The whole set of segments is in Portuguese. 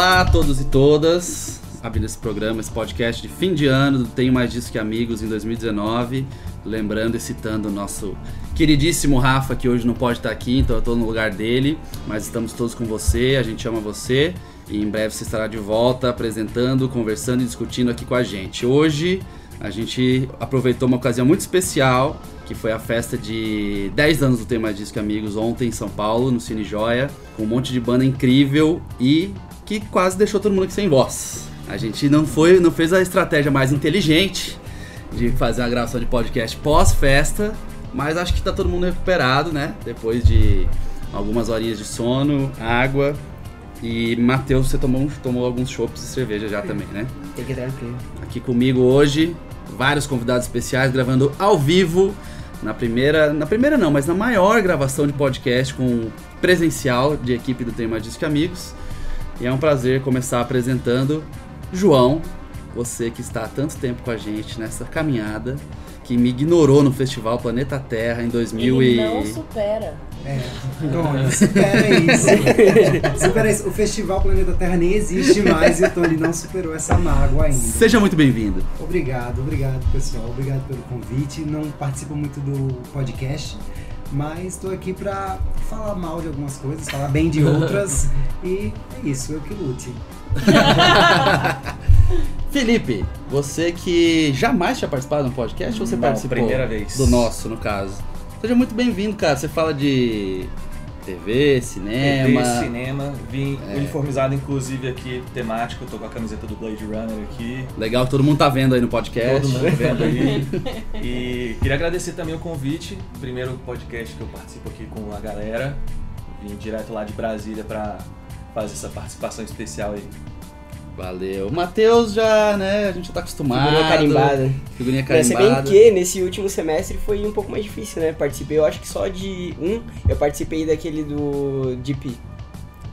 Olá a todos e todas. Abrindo esse programa, esse podcast de fim de ano, do Tenho Mais Disso Que Amigos em 2019. Lembrando e citando o nosso queridíssimo Rafa, que hoje não pode estar aqui, então eu estou no lugar dele. Mas estamos todos com você, a gente ama você. E em breve você estará de volta apresentando, conversando e discutindo aqui com a gente. Hoje a gente aproveitou uma ocasião muito especial, que foi a festa de 10 anos do Disso Que Amigos ontem em São Paulo, no Cine Joia, com um monte de banda incrível e que quase deixou todo mundo aqui sem voz. A gente não foi, não fez a estratégia mais inteligente de fazer uma gravação de podcast pós-festa, mas acho que tá todo mundo recuperado, né? Depois de algumas horinhas de sono, água. E Matheus, você tomou, tomou alguns chopps e cerveja já também, né? Tem que tranquilo. Aqui comigo hoje, vários convidados especiais gravando ao vivo na primeira, na primeira não, mas na maior gravação de podcast com presencial de equipe do Tem Mais Disso que Amigos. E é um prazer começar apresentando João, você que está há tanto tempo com a gente nessa caminhada, que me ignorou no festival Planeta Terra em 2000 Ele e... não supera. É, Tony, supera isso. supera isso. O Festival Planeta Terra nem existe mais e o Tony não superou essa mágoa ainda. Seja muito bem-vindo. Obrigado, obrigado pessoal. Obrigado pelo convite. Não participo muito do podcast, mas estou aqui para falar mal de algumas coisas, falar bem de outras e é isso, eu que lute. Felipe, você que jamais tinha participado de um podcast ou você Não, participou? primeira vez. Do nosso, no caso. Seja muito bem-vindo, cara. Você fala de TV, cinema. TV, cinema, vim É. uniformizado inclusive aqui, temático, tô com a camiseta do Blade Runner aqui. Legal todo mundo tá vendo aí no podcast. Todo mundo vendo aí. E queria agradecer também o convite. Primeiro podcast que eu participo aqui com a galera. Vim direto lá de Brasília pra fazer essa participação especial aí. Valeu. Matheus já, né? A gente já tá acostumado. Figurinha carimbada. Figurinha Pra ser bem carimbada. que nesse último semestre foi um pouco mais difícil, né? Participei, eu acho que só de um. Eu participei daquele do Deep.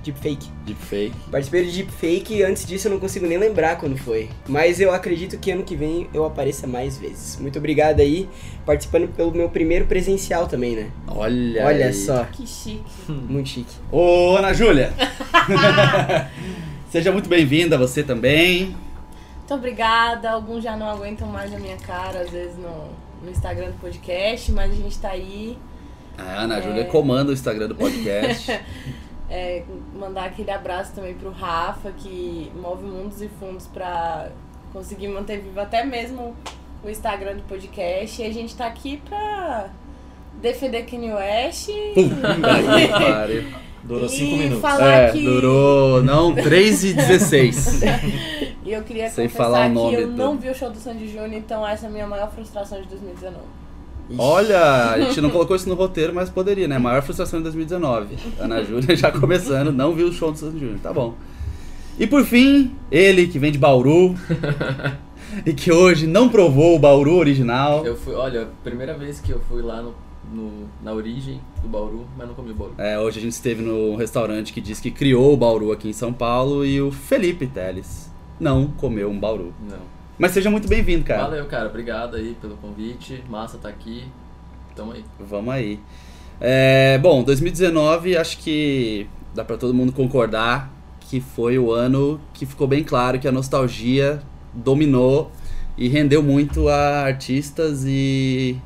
Deepfake. Deepfake. Participei do Deepfake e antes disso eu não consigo nem lembrar quando foi. Mas eu acredito que ano que vem eu apareça mais vezes. Muito obrigado aí, participando pelo meu primeiro presencial também, né? Olha Olha aí. só, Que chique. muito chique. Ô, Ana Júlia. Seja muito bem-vinda, você também. Muito obrigada. Alguns já não aguentam mais a minha cara, às vezes no, no Instagram do podcast, mas a gente tá aí. A Ana Júlia comanda o Instagram do podcast. É, mandar aquele abraço também pro Rafa, que move mundos e fundos pra conseguir manter vivo até mesmo o Instagram do podcast. E a gente tá aqui pra defender Kanye West. Aí, pare. Durou E 5 minutos. falar É, que- durou, não, 3 e 16. E eu queria Sem falar o que nome eu do- não vi o show do Sandy Júnior, então essa é a minha maior frustração de 2019. Olha, a gente não colocou isso no roteiro, mas poderia, né? Maior frustração de 2019. Ana Júlia já começando, não viu o show do Santos Júnior. Tá bom. E por fim, ele que vem de Bauru e que hoje não provou o Bauru original. Eu fui, olha, primeira vez que eu fui lá no, no- na origem do Bauru, mas não comi o Bauru. É, hoje a gente esteve no restaurante que diz que criou o Bauru aqui em São Paulo e o Felipe Teles não comeu um Bauru. Não. Mas seja muito bem-vindo, cara. Valeu, cara. Obrigado aí pelo convite. Massa tá aqui. Tamo aí. Vamos aí. É, bom, 2019 acho que dá pra todo mundo concordar que foi o ano que ficou bem claro que a nostalgia dominou e rendeu muito a artistas e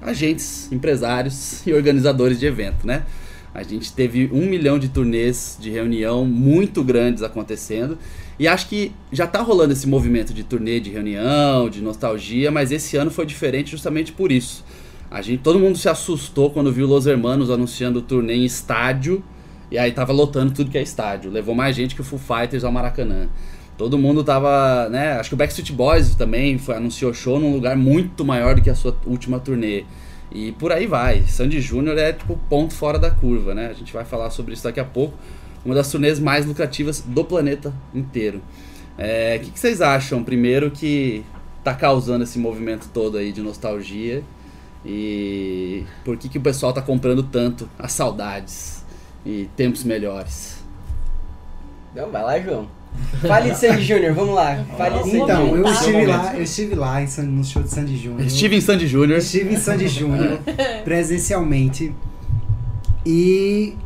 agentes, empresários e organizadores de evento, né? A gente teve um milhão de turnês de reunião muito grandes acontecendo. E acho que já tá rolando esse movimento de turnê de reunião, de nostalgia, mas esse ano foi diferente justamente por isso. A gente, todo mundo se assustou quando viu Los Hermanos anunciando o turnê em estádio. E aí tava lotando tudo que é estádio. Levou mais gente que o Foo Fighters ao Maracanã. Todo mundo tava, né? Acho que o Backstreet Boys também foi, anunciou show num lugar muito maior do que a sua última turnê. E por aí vai. Sandy Júnior é tipo ponto fora da curva, né? A gente vai falar sobre isso daqui a pouco. Uma das turnês mais lucrativas do planeta inteiro. É, O que, que vocês acham, primeiro, que tá causando esse movimento todo aí de nostalgia? E por que, que o pessoal tá comprando tanto as saudades e tempos melhores? Então, vai lá, João. Fale de Sandy Júnior, vamos lá. Fale de Sandy Então, eu estive lá, eu estive lá em no show de Sandy Júnior. Estive em Sandy Júnior. Estive em Sandy Júnior presencialmente e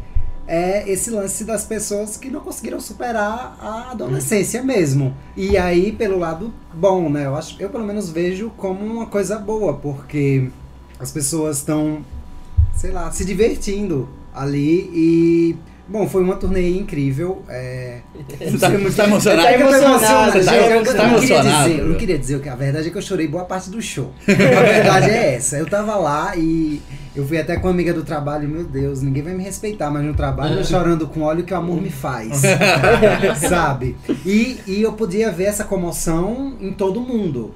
é esse lance das pessoas que não conseguiram superar a adolescência mesmo. E aí, pelo lado bom, né? Eu, acho, eu pelo menos vejo como uma coisa boa, porque as pessoas estão, sei lá, se divertindo ali e. Bom, foi uma turnê incrível. É... Você tá, você tá emocionado? Tá É tô emocionado, tá- Eu- eu tá não queria emocionado, dizer- eu não queria dizer o que a verdade é que eu chorei boa parte do show. A verdade é essa. Eu tava lá e eu fui até com uma amiga do trabalho, meu Deus, ninguém vai me respeitar, mas no trabalho eu chorando com óleo que o amor me faz. sabe? E, e eu podia ver essa comoção em todo mundo.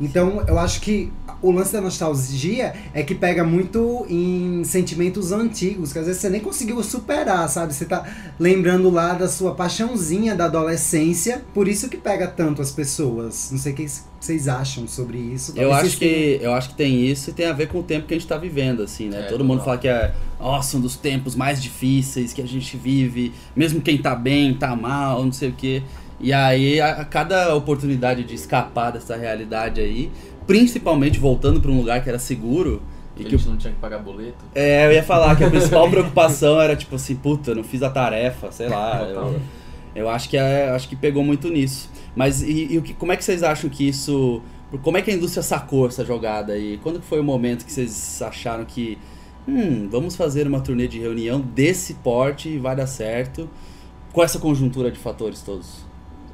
Então, eu acho que o lance da nostalgia é que pega muito em sentimentos antigos, que às vezes você nem conseguiu superar, sabe? Você tá lembrando lá da sua paixãozinha da adolescência, por isso que pega tanto as pessoas. Não sei o que vocês acham sobre isso. Eu acho, que, eu acho que tem isso e tem a ver com o tempo que a gente tá vivendo, assim, né? É, Todo mundo fala que é, nossa, um dos tempos mais difíceis que a gente vive, mesmo quem tá bem, tá mal, não sei o quê. E aí, a, a cada oportunidade de escapar dessa realidade aí, principalmente voltando pra um lugar que era seguro, A e que o gente não tinha que pagar boleto. É, eu ia falar que a principal preocupação era tipo assim, puta, eu não fiz a tarefa, sei lá. Eu, eu acho que é, acho que pegou muito nisso. Mas e, e o que, como é que vocês acham que isso. Como é que a indústria sacou essa jogada aí? Quando que foi o momento que vocês acharam que. Hum, vamos fazer uma turnê de reunião desse porte e vai dar certo? Com essa conjuntura de fatores todos.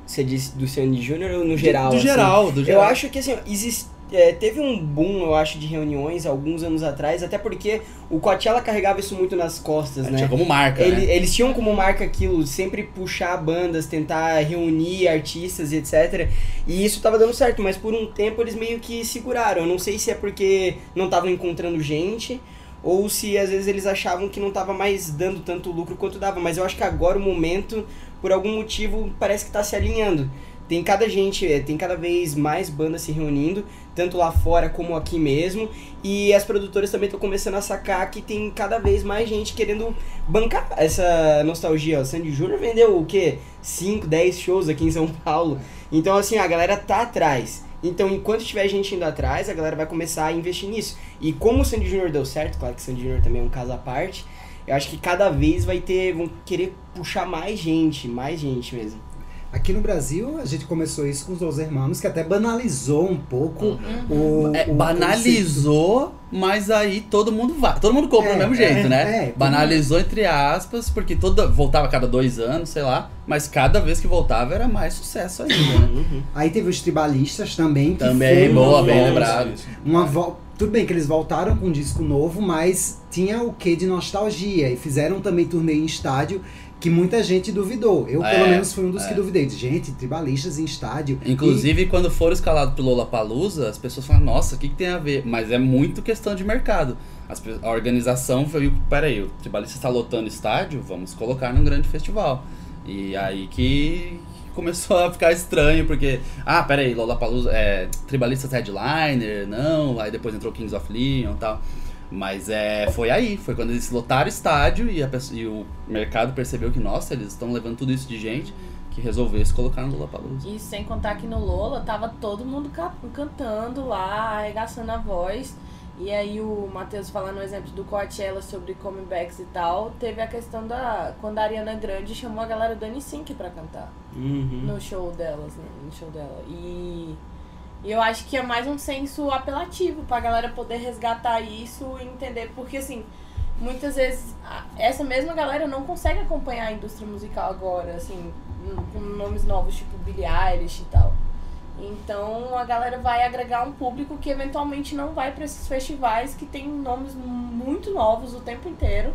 Você disse do Sandy Júnior ou no geral? Do assim? geral, do Eu geral. acho que assim, existe, é, teve um boom, eu acho, de reuniões alguns anos atrás, até porque o Coachella carregava isso muito nas costas, É, né? tinha como marca, Ele- né? Eles tinham como marca aquilo, sempre puxar bandas, tentar reunir artistas e etc. E isso tava dando certo, mas por um tempo eles meio que seguraram. Eu não sei se é porque não estavam encontrando gente, ou se às vezes eles achavam que não tava mais dando tanto lucro quanto dava. Mas eu acho que agora o momento, por algum motivo, parece que tá se alinhando. Tem cada gente, é, tem cada vez mais bandas se reunindo, tanto lá fora como aqui mesmo. E as produtoras também estão começando a sacar que tem cada vez mais gente querendo bancar essa nostalgia. O Sandy Júnior vendeu o quê? 5, 10 shows aqui em São Paulo. Então, assim, a galera tá atrás. Então, enquanto tiver gente indo atrás, a galera vai começar a investir nisso. E como o Sandy Júnior deu certo, claro que o Sandy Júnior também é um caso à parte, eu acho que cada vez vai ter, vão querer puxar mais gente, mais gente mesmo. Aqui no Brasil, a gente começou isso com os Los Hermanos, que até banalizou um pouco Uhum. o, É, o banalizou, mas aí todo mundo vai. Todo mundo compra É, do mesmo é, jeito, né? é, banalizou entre aspas, porque toda, voltava a cada dois anos, sei lá. Mas cada vez que voltava era mais sucesso ainda, né? conceito. Aí teve os tribalistas também, que Também, foi boa, uma bem volta- lembrado. Uma vol- Tudo bem que eles voltaram com um disco novo, mas tinha o quê de nostalgia. E fizeram também turnê em estádio que muita gente duvidou. Eu, É, pelo menos, fui um dos é. que duvidei. Gente, tribalistas em estádio. Inclusive, quando foram escalados pelo Lollapalooza, as pessoas falam, nossa, o que, que tem a ver? Mas é muito questão de mercado. As a organização foi, peraí, o Tribalista está lotando estádio, vamos colocar num grande festival. E aí que começou a ficar estranho, porque, ah, peraí, Lollapalooza, é, Tribalistas Headliner, não, aí depois entrou Kings of Leon e tal. Mas é, foi aí, foi quando eles lotaram o estádio e, a e o mercado percebeu que, nossa, eles estão levando tudo isso de gente, que resolveu se colocar no Lollapalooza. E sem contar que no Lola tava todo mundo ca- cantando lá, arregaçando a voz. E aí o Matheus falando no exemplo do Coachella sobre comebacks e tal, teve a questão da. Quando a Ariana Grande chamou a galera do N5 pra cantar Uhum. no show delas, né? No show dela. E, e eu acho que é mais um senso apelativo pra galera poder resgatar isso e entender, porque assim, muitas vezes essa mesma galera não consegue acompanhar a indústria musical agora, assim, com nomes novos tipo Billie Eilish e tal. Então a galera vai agregar um público que eventualmente não vai pra esses festivais que tem nomes muito novos o tempo inteiro.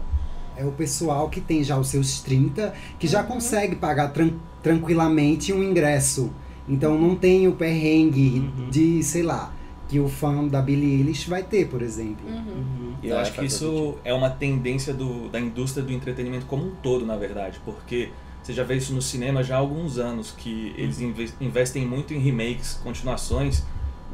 É o pessoal que tem já os seus 30, que já Uhum. consegue pagar tran- tranquilamente um ingresso. Então não tem o perrengue Uhum. de, sei lá, que o fã da Billie Eilish vai ter, por exemplo. Uhum. Uhum. E eu É, acho que isso é uma tendência do, da indústria do entretenimento como um todo, na verdade, porque você já vê isso no cinema já há alguns anos, que eles inve- investem muito em remakes, continuações,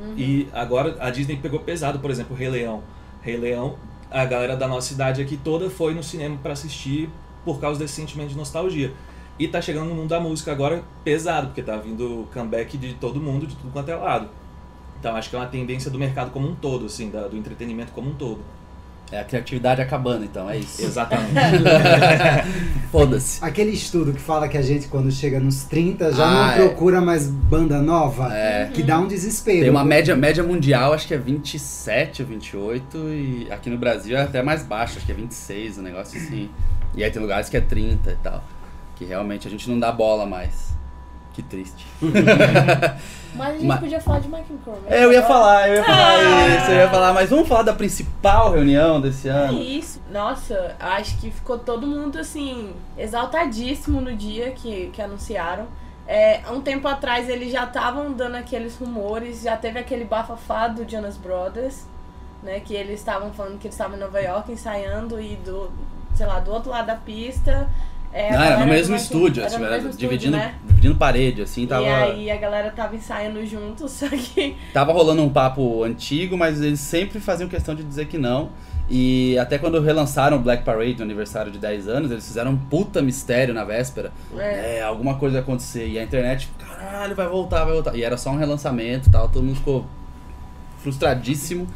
Uhum. e agora a Disney pegou pesado, por exemplo, Rei Leão. Rei Leão, a galera da nossa cidade aqui toda foi no cinema para assistir por causa desse sentimento de nostalgia. E tá chegando no mundo da música agora pesado, porque tá vindo comeback de todo mundo, de tudo quanto é lado. Então acho que é uma tendência do mercado como um todo, assim, da- do entretenimento como um todo. É a criatividade acabando, então, é isso. Exatamente. Foda-se. Aquele estudo que fala que a gente, quando chega nos 30, já Ah, não é. procura mais banda nova, É. que dá um desespero. Tem uma média, média mundial, acho que é 27 ou 28, e aqui no Brasil é até mais baixo, acho que é 26, um negócio assim. E aí tem lugares que é 30 e tal. Que realmente a gente não dá bola mais. Que triste. Mas a gente Mas- podia falar de Mike Microman. É, eu ia falar, eu ia falar Ah. isso, eu ia falar, mas vamos falar da principal reunião desse É ano. isso. Nossa, acho que ficou todo mundo assim, exaltadíssimo no dia que, que anunciaram. É, um tempo atrás eles já estavam dando aqueles rumores, já teve aquele bafafá do Jonas Brothers, né? Que eles estavam falando que eles estavam em Nova York ensaiando e do, sei lá, do outro lado da pista. É, Não, era no mesmo estúdio, era assim, era mesmo estúdio, dividindo, né? dividindo parede, assim, tava, E aí a galera tava ensaiando junto, só que tava rolando um papo antigo, mas eles sempre faziam questão de dizer que não. E até quando relançaram o Black Parade no aniversário de 10 anos, eles fizeram um puta mistério na véspera. É. É, alguma coisa ia acontecer. E a internet, caralho, vai voltar, vai voltar. E era só um relançamento e tal, todo mundo ficou frustradíssimo.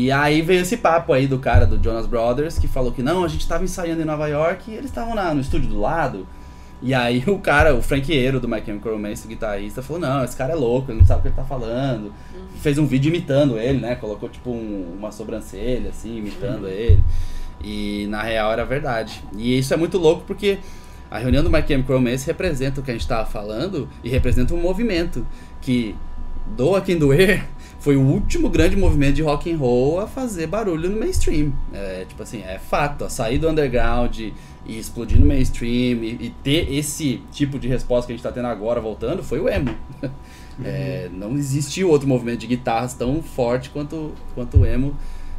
E aí veio esse papo aí do cara do Jonas Brothers, que falou que não, a gente tava ensaiando em Nova York e eles estavam no estúdio do lado. E aí o cara, o franqueiro do My Chemical Romance, o guitarrista, falou, não, esse cara é louco, ele não sabe o que ele tá falando. Fez um vídeo imitando ele, né? Colocou tipo um- uma sobrancelha, assim, imitando ele. E na real era verdade. E isso é muito louco porque a reunião do My Chemical Romance representa o que a gente tava falando e representa um movimento que, doa quem doer, foi o último grande movimento de rock and roll a fazer barulho no mainstream. É, tipo assim, é fato, a sair do underground e explodir no mainstream e, e ter esse tipo de resposta que a gente tá tendo agora voltando foi o emo. É, não existiu outro movimento de guitarras tão forte quanto, quanto o emo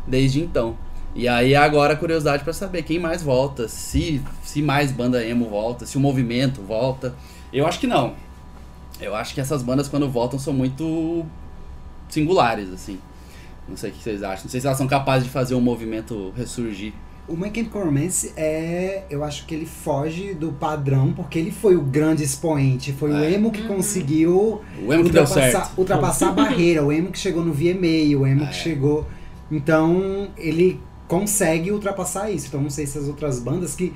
desde então. E aí agora curiosidade para saber quem mais volta, se, se mais banda emo volta, se o movimento volta. Eu acho que não. Eu acho que essas bandas quando voltam são muito singulares, assim. Não sei o que vocês acham. Não sei se elas são capazes de fazer um movimento ressurgir. O My Chemical Romance é, eu acho que ele foge do padrão, porque ele foi o grande expoente, foi o É. emo que conseguiu O emo que deu ultrapassar, certo. ultrapassar a barreira, o emo que chegou no VMA, o emo É. que chegou. Então, ele consegue ultrapassar isso. Então, não sei se as outras bandas que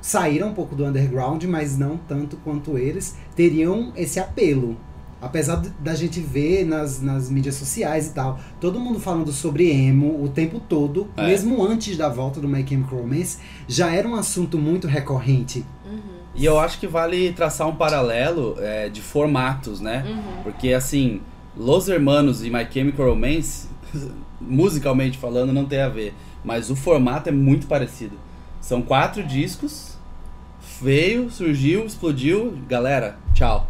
saíram um pouco do underground, mas não tanto quanto eles, teriam esse apelo. Apesar da gente ver nas, nas mídias sociais e tal, todo mundo falando sobre emo o tempo todo, É. mesmo antes da volta do My Chemical Romance, já era um assunto muito recorrente. E eu acho que vale traçar um paralelo é, de formatos, né? Porque assim, Los Hermanos e My Chemical Romance, musicalmente falando, não tem a ver. Mas o formato é muito parecido. São quatro discos, veio, surgiu, explodiu, galera, tchau.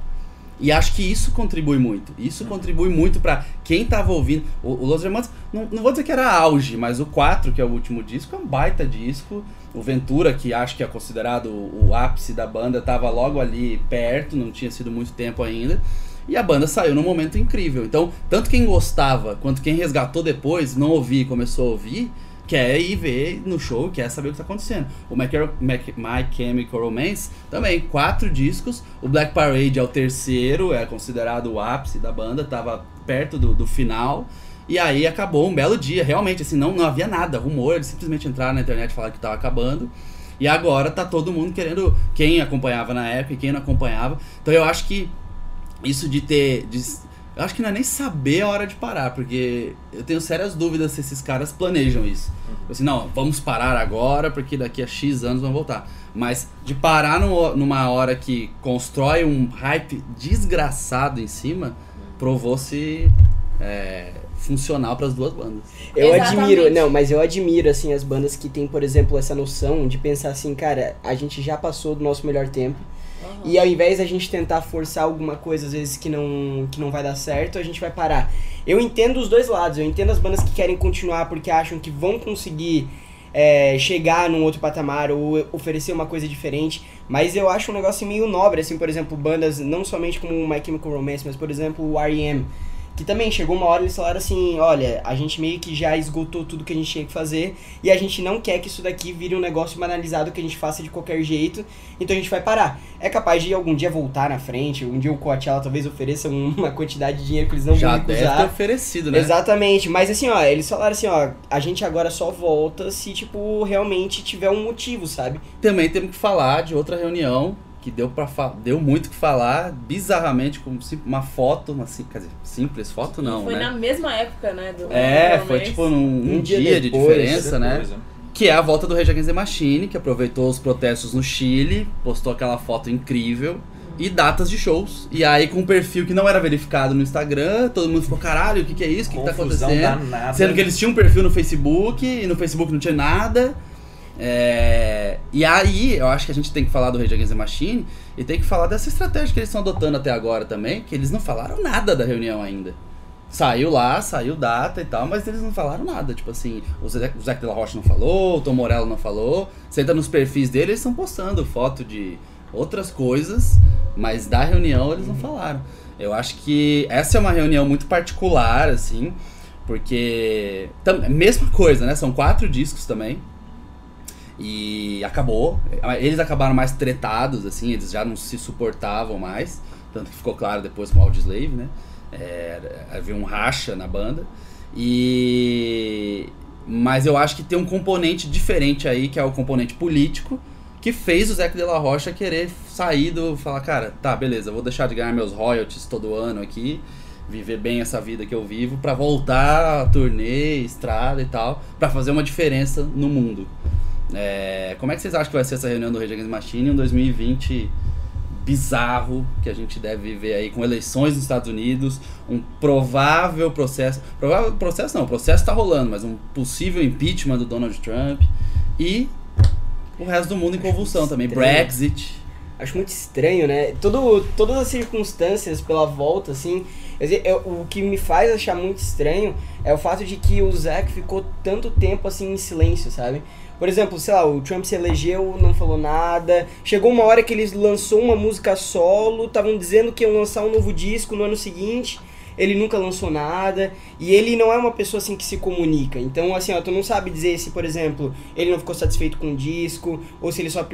E acho que isso contribui muito. Isso contribui muito pra quem tava ouvindo. O, o Los Hermanos, não, não vou dizer que era auge, mas o 4, que é o último disco, é um baita disco. O Ventura, que acho que é considerado o, o ápice da banda, tava logo ali perto, não tinha sido muito tempo ainda. E a banda saiu num momento incrível. Então, tanto quem gostava quanto quem resgatou depois, não ouvia e começou a ouvir, quer ir ver no show, quer saber o que está acontecendo. O My, My- Chemical Romance também, quatro discos. O Black Parade é o terceiro, é considerado o ápice da banda, tava perto do, do final. E aí acabou um belo dia, realmente, assim, não, não havia nada, rumor, eles simplesmente entraram na internet e falaram que tava acabando. E agora tá todo mundo querendo, quem acompanhava na época e quem não acompanhava. Então eu acho que isso de ter. de- eu acho que não é nem saber a hora de parar, porque eu tenho sérias dúvidas se esses caras planejam isso. Assim, não, vamos parar agora, porque daqui a X anos vão voltar. Mas de parar no- numa hora que constrói um hype desgraçado em cima, provou-se é, funcional para as duas bandas. Eu Exatamente. admiro, não, mas eu admiro, assim, as bandas que têm, por exemplo, essa noção de pensar assim, cara, a gente já passou do nosso melhor tempo. E ao invés da gente tentar forçar alguma coisa, às vezes, que não, que não vai dar certo, a gente vai parar. Eu entendo os dois lados, eu entendo as bandas que querem continuar porque acham que vão conseguir é, chegar num outro patamar ou oferecer uma coisa diferente, mas eu acho um negócio meio nobre, assim, por exemplo, bandas não somente como My Chemical Romance, mas, por exemplo, o R.E.M., que também chegou uma hora eles falaram assim, olha, a gente meio que já esgotou tudo que a gente tinha que fazer e a gente não quer que isso daqui vire um negócio banalizado que a gente faça de qualquer jeito, então a gente vai parar. É capaz de algum dia voltar na frente, um dia o Coachella talvez ofereça um- uma quantidade de dinheiro que eles não Já vão deve recusar. ter oferecido, né? Exatamente, mas assim, ó, eles falaram assim, ó, a gente agora só volta se, tipo, realmente tiver um motivo, sabe? Também temos que falar de outra reunião que deu para deu muito o que falar, bizarramente, sim- uma foto, uma sim- quer dizer, simples foto não, Foi né? na mesma época, né? Do É, foi tipo num um, Um dia, dia de depois, diferença, né? Depois, Que é a volta do Rage Against the Machine, que aproveitou os protestos no Chile, postou aquela foto incrível e datas de shows. E aí com um perfil que não era verificado no Instagram, todo mundo ficou, caralho, o que, que é isso? O que, que tá acontecendo? danada. Sendo que eles tinham um perfil no Facebook e no Facebook não tinha nada. É, E aí, eu acho que a gente tem que falar do Rage Against the Machine e tem que falar dessa estratégia que eles estão adotando até agora também, que eles não falaram nada da reunião ainda. Saiu lá, saiu data e tal, mas eles não falaram nada. Tipo assim, o Zé, o de la Rocha não falou, o Tom Morello não falou. Você entra nos perfis deles, eles estão postando foto de outras coisas, mas da reunião eles não falaram. Eu acho que essa é uma reunião muito particular, assim, porque. tam- mesma coisa, né? São quatro discos também. E acabou. Eles acabaram mais tretados, assim, eles já não se suportavam mais. Tanto que ficou claro depois com o Audioslave, né? É, havia um racha na banda. E. Mas eu acho que tem um componente diferente aí, que é o componente político, que fez o Zeca de la Rocha querer sair do. falar, cara, tá, beleza, vou deixar de ganhar meus royalties todo ano aqui, viver bem essa vida que eu vivo, pra voltar a turnê, estrada e tal, pra fazer uma diferença no mundo. É, como é que vocês acham que vai ser essa reunião do Rage Against Machine em um 2020 bizarro que a gente deve viver aí com eleições nos Estados Unidos, um provável processo, provável processo não, o processo tá rolando, mas um possível impeachment do Donald Trump e o resto do mundo em convulsão também, Estranho. Brexit. Acho muito estranho, né? Todo, todas as circunstâncias pela volta, assim. quer dizer, eu- o que me faz achar muito estranho é o fato de que o Zack ficou tanto tempo assim em silêncio, sabe? Por exemplo, sei lá, o Trump se elegeu, não falou nada. Chegou uma hora que ele lançou uma música solo, estavam dizendo que iam lançar um novo disco no ano seguinte. Ele nunca lançou nada. E ele não é uma pessoa assim que se comunica. Então, assim, ó, tu não sabe dizer se, por exemplo, ele não ficou satisfeito com o disco, ou se ele só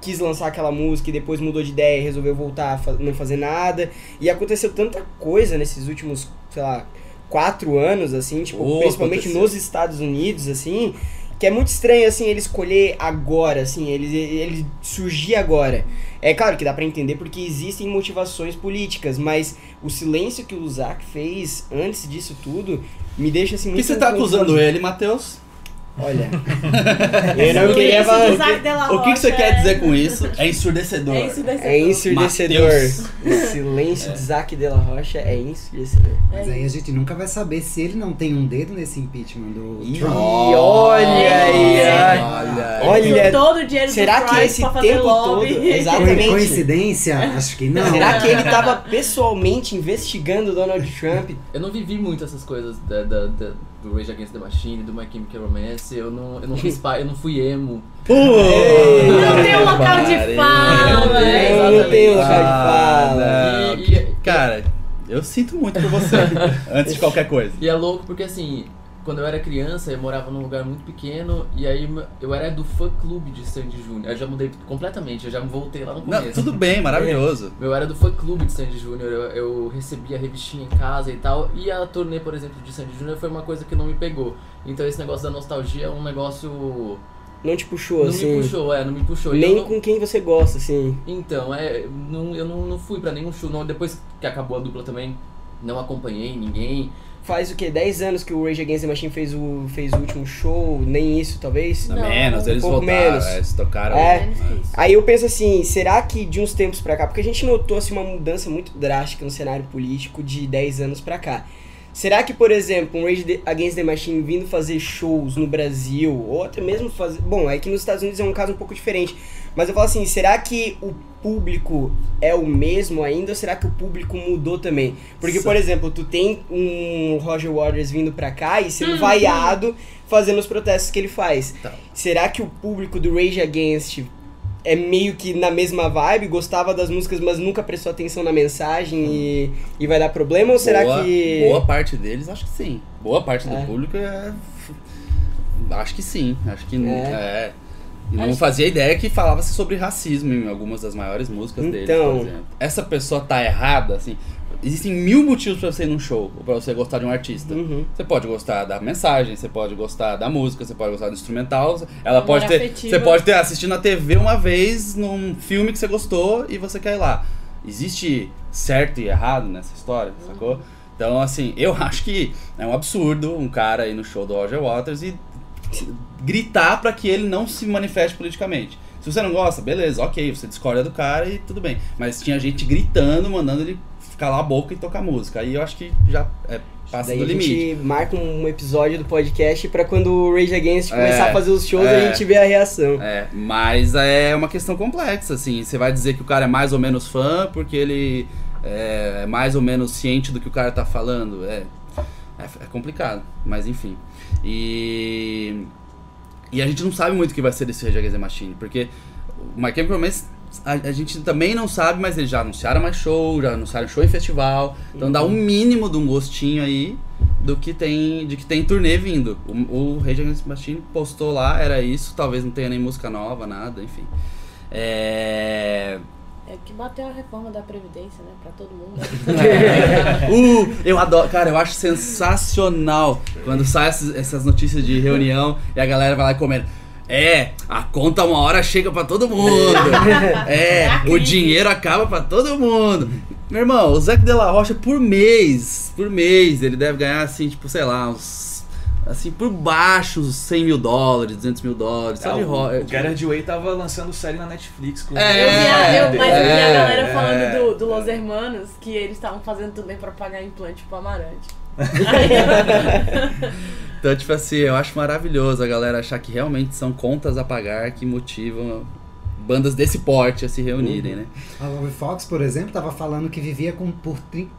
quis lançar aquela música e depois mudou de ideia e resolveu voltar a não fazer nada. E aconteceu tanta coisa nesses últimos, sei lá, quatro anos, assim, tipo, Oh, principalmente aconteceu. nos Estados Unidos, assim, que é muito estranho, assim, ele escolher agora, assim, ele, ele surgir agora. É claro que dá pra entender porque existem motivações políticas, mas o silêncio que o Zac fez antes disso tudo me deixa assim muito que você tá acusando ele, Matheus? Olha. eu não O queria falar. O que, que você quer é- dizer com isso? É ensurdecedor. É ensurdecedor. É ensurdecedor. O silêncio de Zac de la Rocha é ensurdecedor. Mas aí a gente nunca vai saber se ele não tem um dedo nesse impeachment do Ih, Trump. E olha aí. Olha. Olha, todo o dinheiro será do que esse tempo lobby. todo- Exatamente. Foi coincidência? Acho que não. Será que ele tava pessoalmente investigando o Donald Trump? Eu não vivi muito essas coisas da, da- da- do Rage Against the Machine, do My Chemical Romance. Eu não, eu não fiz eu não fui emo. Não tem um local de fala. É, Não tem local de Ah, fala. E- e- Cara, eu sinto muito por você. antes de qualquer coisa. E é louco porque assim, quando eu era criança, eu morava num lugar muito pequeno e aí eu era do fã clube de Sandy Júnior. Eu já mudei completamente, eu já voltei lá no Não, começo. tudo bem, maravilhoso. Eu era do fã clube de Sandy Júnior, eu, eu recebia a revistinha em casa e tal. E a turnê, por exemplo, de Sandy Júnior foi uma coisa que não me pegou. Então esse negócio da nostalgia é um negócio. Não te puxou, não assim. me puxou, é, não me puxou. Nem eu não- com quem você gosta, assim. Então, é, não, eu não, não fui pra nenhum show. Não, depois que acabou a dupla também, não acompanhei ninguém. Faz o quê? 10 anos que o Rage Against the Machine fez o, fez o último show? Nem isso, talvez? Não, menos, eles um pouco voltaram. menos. é, Eles tocaram. É. Que. Aí eu penso assim, será que de uns tempos pra cá, porque a gente notou assim, uma mudança muito drástica no cenário político de 10 anos pra cá. Será que, por exemplo, um Rage Against the Machine vindo fazer shows no Brasil, ou até mesmo fazer. Bom, é que nos Estados Unidos é um caso um pouco diferente. Mas eu falo assim, será que o público é o mesmo ainda ou será que o público mudou também? Porque, por exemplo, tu tem um Roger Waters vindo pra cá e sendo vaiado fazendo os protestos que ele faz. Tá. Será que o público do Rage Against é meio que na mesma vibe, gostava das músicas, mas nunca prestou atenção na mensagem e, e vai dar problema? Ou será boa, que. Boa parte deles, acho que sim. Boa parte do É. público é. Acho que sim. Acho que. É. É. E não fazia ideia que falava-se sobre racismo em algumas das maiores músicas Então. por exemplo. Essa pessoa tá errada, assim. Existem mil motivos pra você ir num show, ou pra você gostar de um artista. Uhum. Você pode gostar da mensagem, você pode gostar da música, você pode gostar do instrumental. Ela Memória pode ter. afetiva. Você pode ter assistido na TV uma vez num filme que você gostou e você quer ir lá. Existe certo e errado nessa história, sacou? Então, assim, eu acho que é um absurdo um cara ir no show do Roger Waters e gritar pra que ele não se manifeste politicamente. Se você não gosta, beleza, ok, você discorda do cara e tudo bem. Mas tinha gente gritando, mandando ele calar a boca e tocar música. Aí eu acho que já é, passa Daí do a limite. gente marca um episódio do podcast pra quando o Rage Against É, começar a fazer os shows é. a gente ver a reação. É, mas é uma questão complexa, assim. Você vai dizer que o cara é mais ou menos fã porque ele é mais ou menos ciente do que o cara tá falando. É, é, é complicado, mas enfim. E. E a gente não sabe muito o que vai ser desse Rage Against the Machine, porque o My Chemical Romance a, a gente também não sabe, mas eles já anunciaram mais show, já anunciaram show em festival, então dá um mínimo de um gostinho aí do que tem, de que tem turnê vindo. O, o Rage Against the Machine postou lá, era isso, talvez não tenha nem música nova, nada, enfim. É... É que bateu a reforma da Previdência, né? Pra todo mundo. Uh, eu adoro, cara, eu acho sensacional quando saem essas, notícias de reunião e a galera vai lá e comenta. É, a conta uma hora chega pra todo mundo. É, o dinheiro acaba pra todo mundo. Meu irmão, o Zeca de la Rocha por mês, por mês, ele deve ganhar assim, tipo, sei lá, uns. Assim, por baixo, uns 100 mil dólares, 200 mil dólares, de o, o Gerard Way tava lançando série na Netflix com É, Eu vi a, eu, mas eu vi a é, galera é. falando do, do Los Hermanos que eles estavam fazendo também pra pagar implante pro Amarante. Então, tipo assim, eu acho maravilhoso a galera achar que realmente são contas a pagar que motivam bandas desse porte a se reunirem, né? A Love Fox, por exemplo, tava falando que vivia com, por,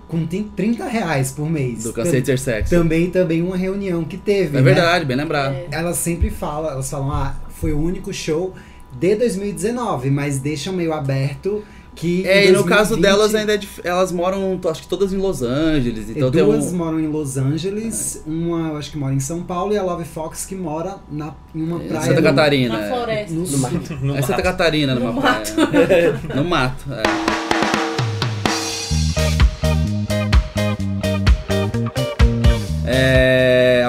com tri- 30 reais por mês. Do Cansei de Sexo. Também, também uma reunião que teve, É né? verdade, bem lembrado. É. Elas sempre falam, elas falam, ah, foi o único show de 2019, mas deixam meio aberto que. É, e no caso 2020 delas ainda é dif- elas moram, acho que todas em Los Angeles, então tem duas um... moram em Los Angeles, uma eu acho que mora em São Paulo e a Love Fox que mora na, em uma em praia. Santa no- Catarina. na é. floresta. No, No mato. no É Santa mato. Catarina, No numa mato. praia. no mato, é. É,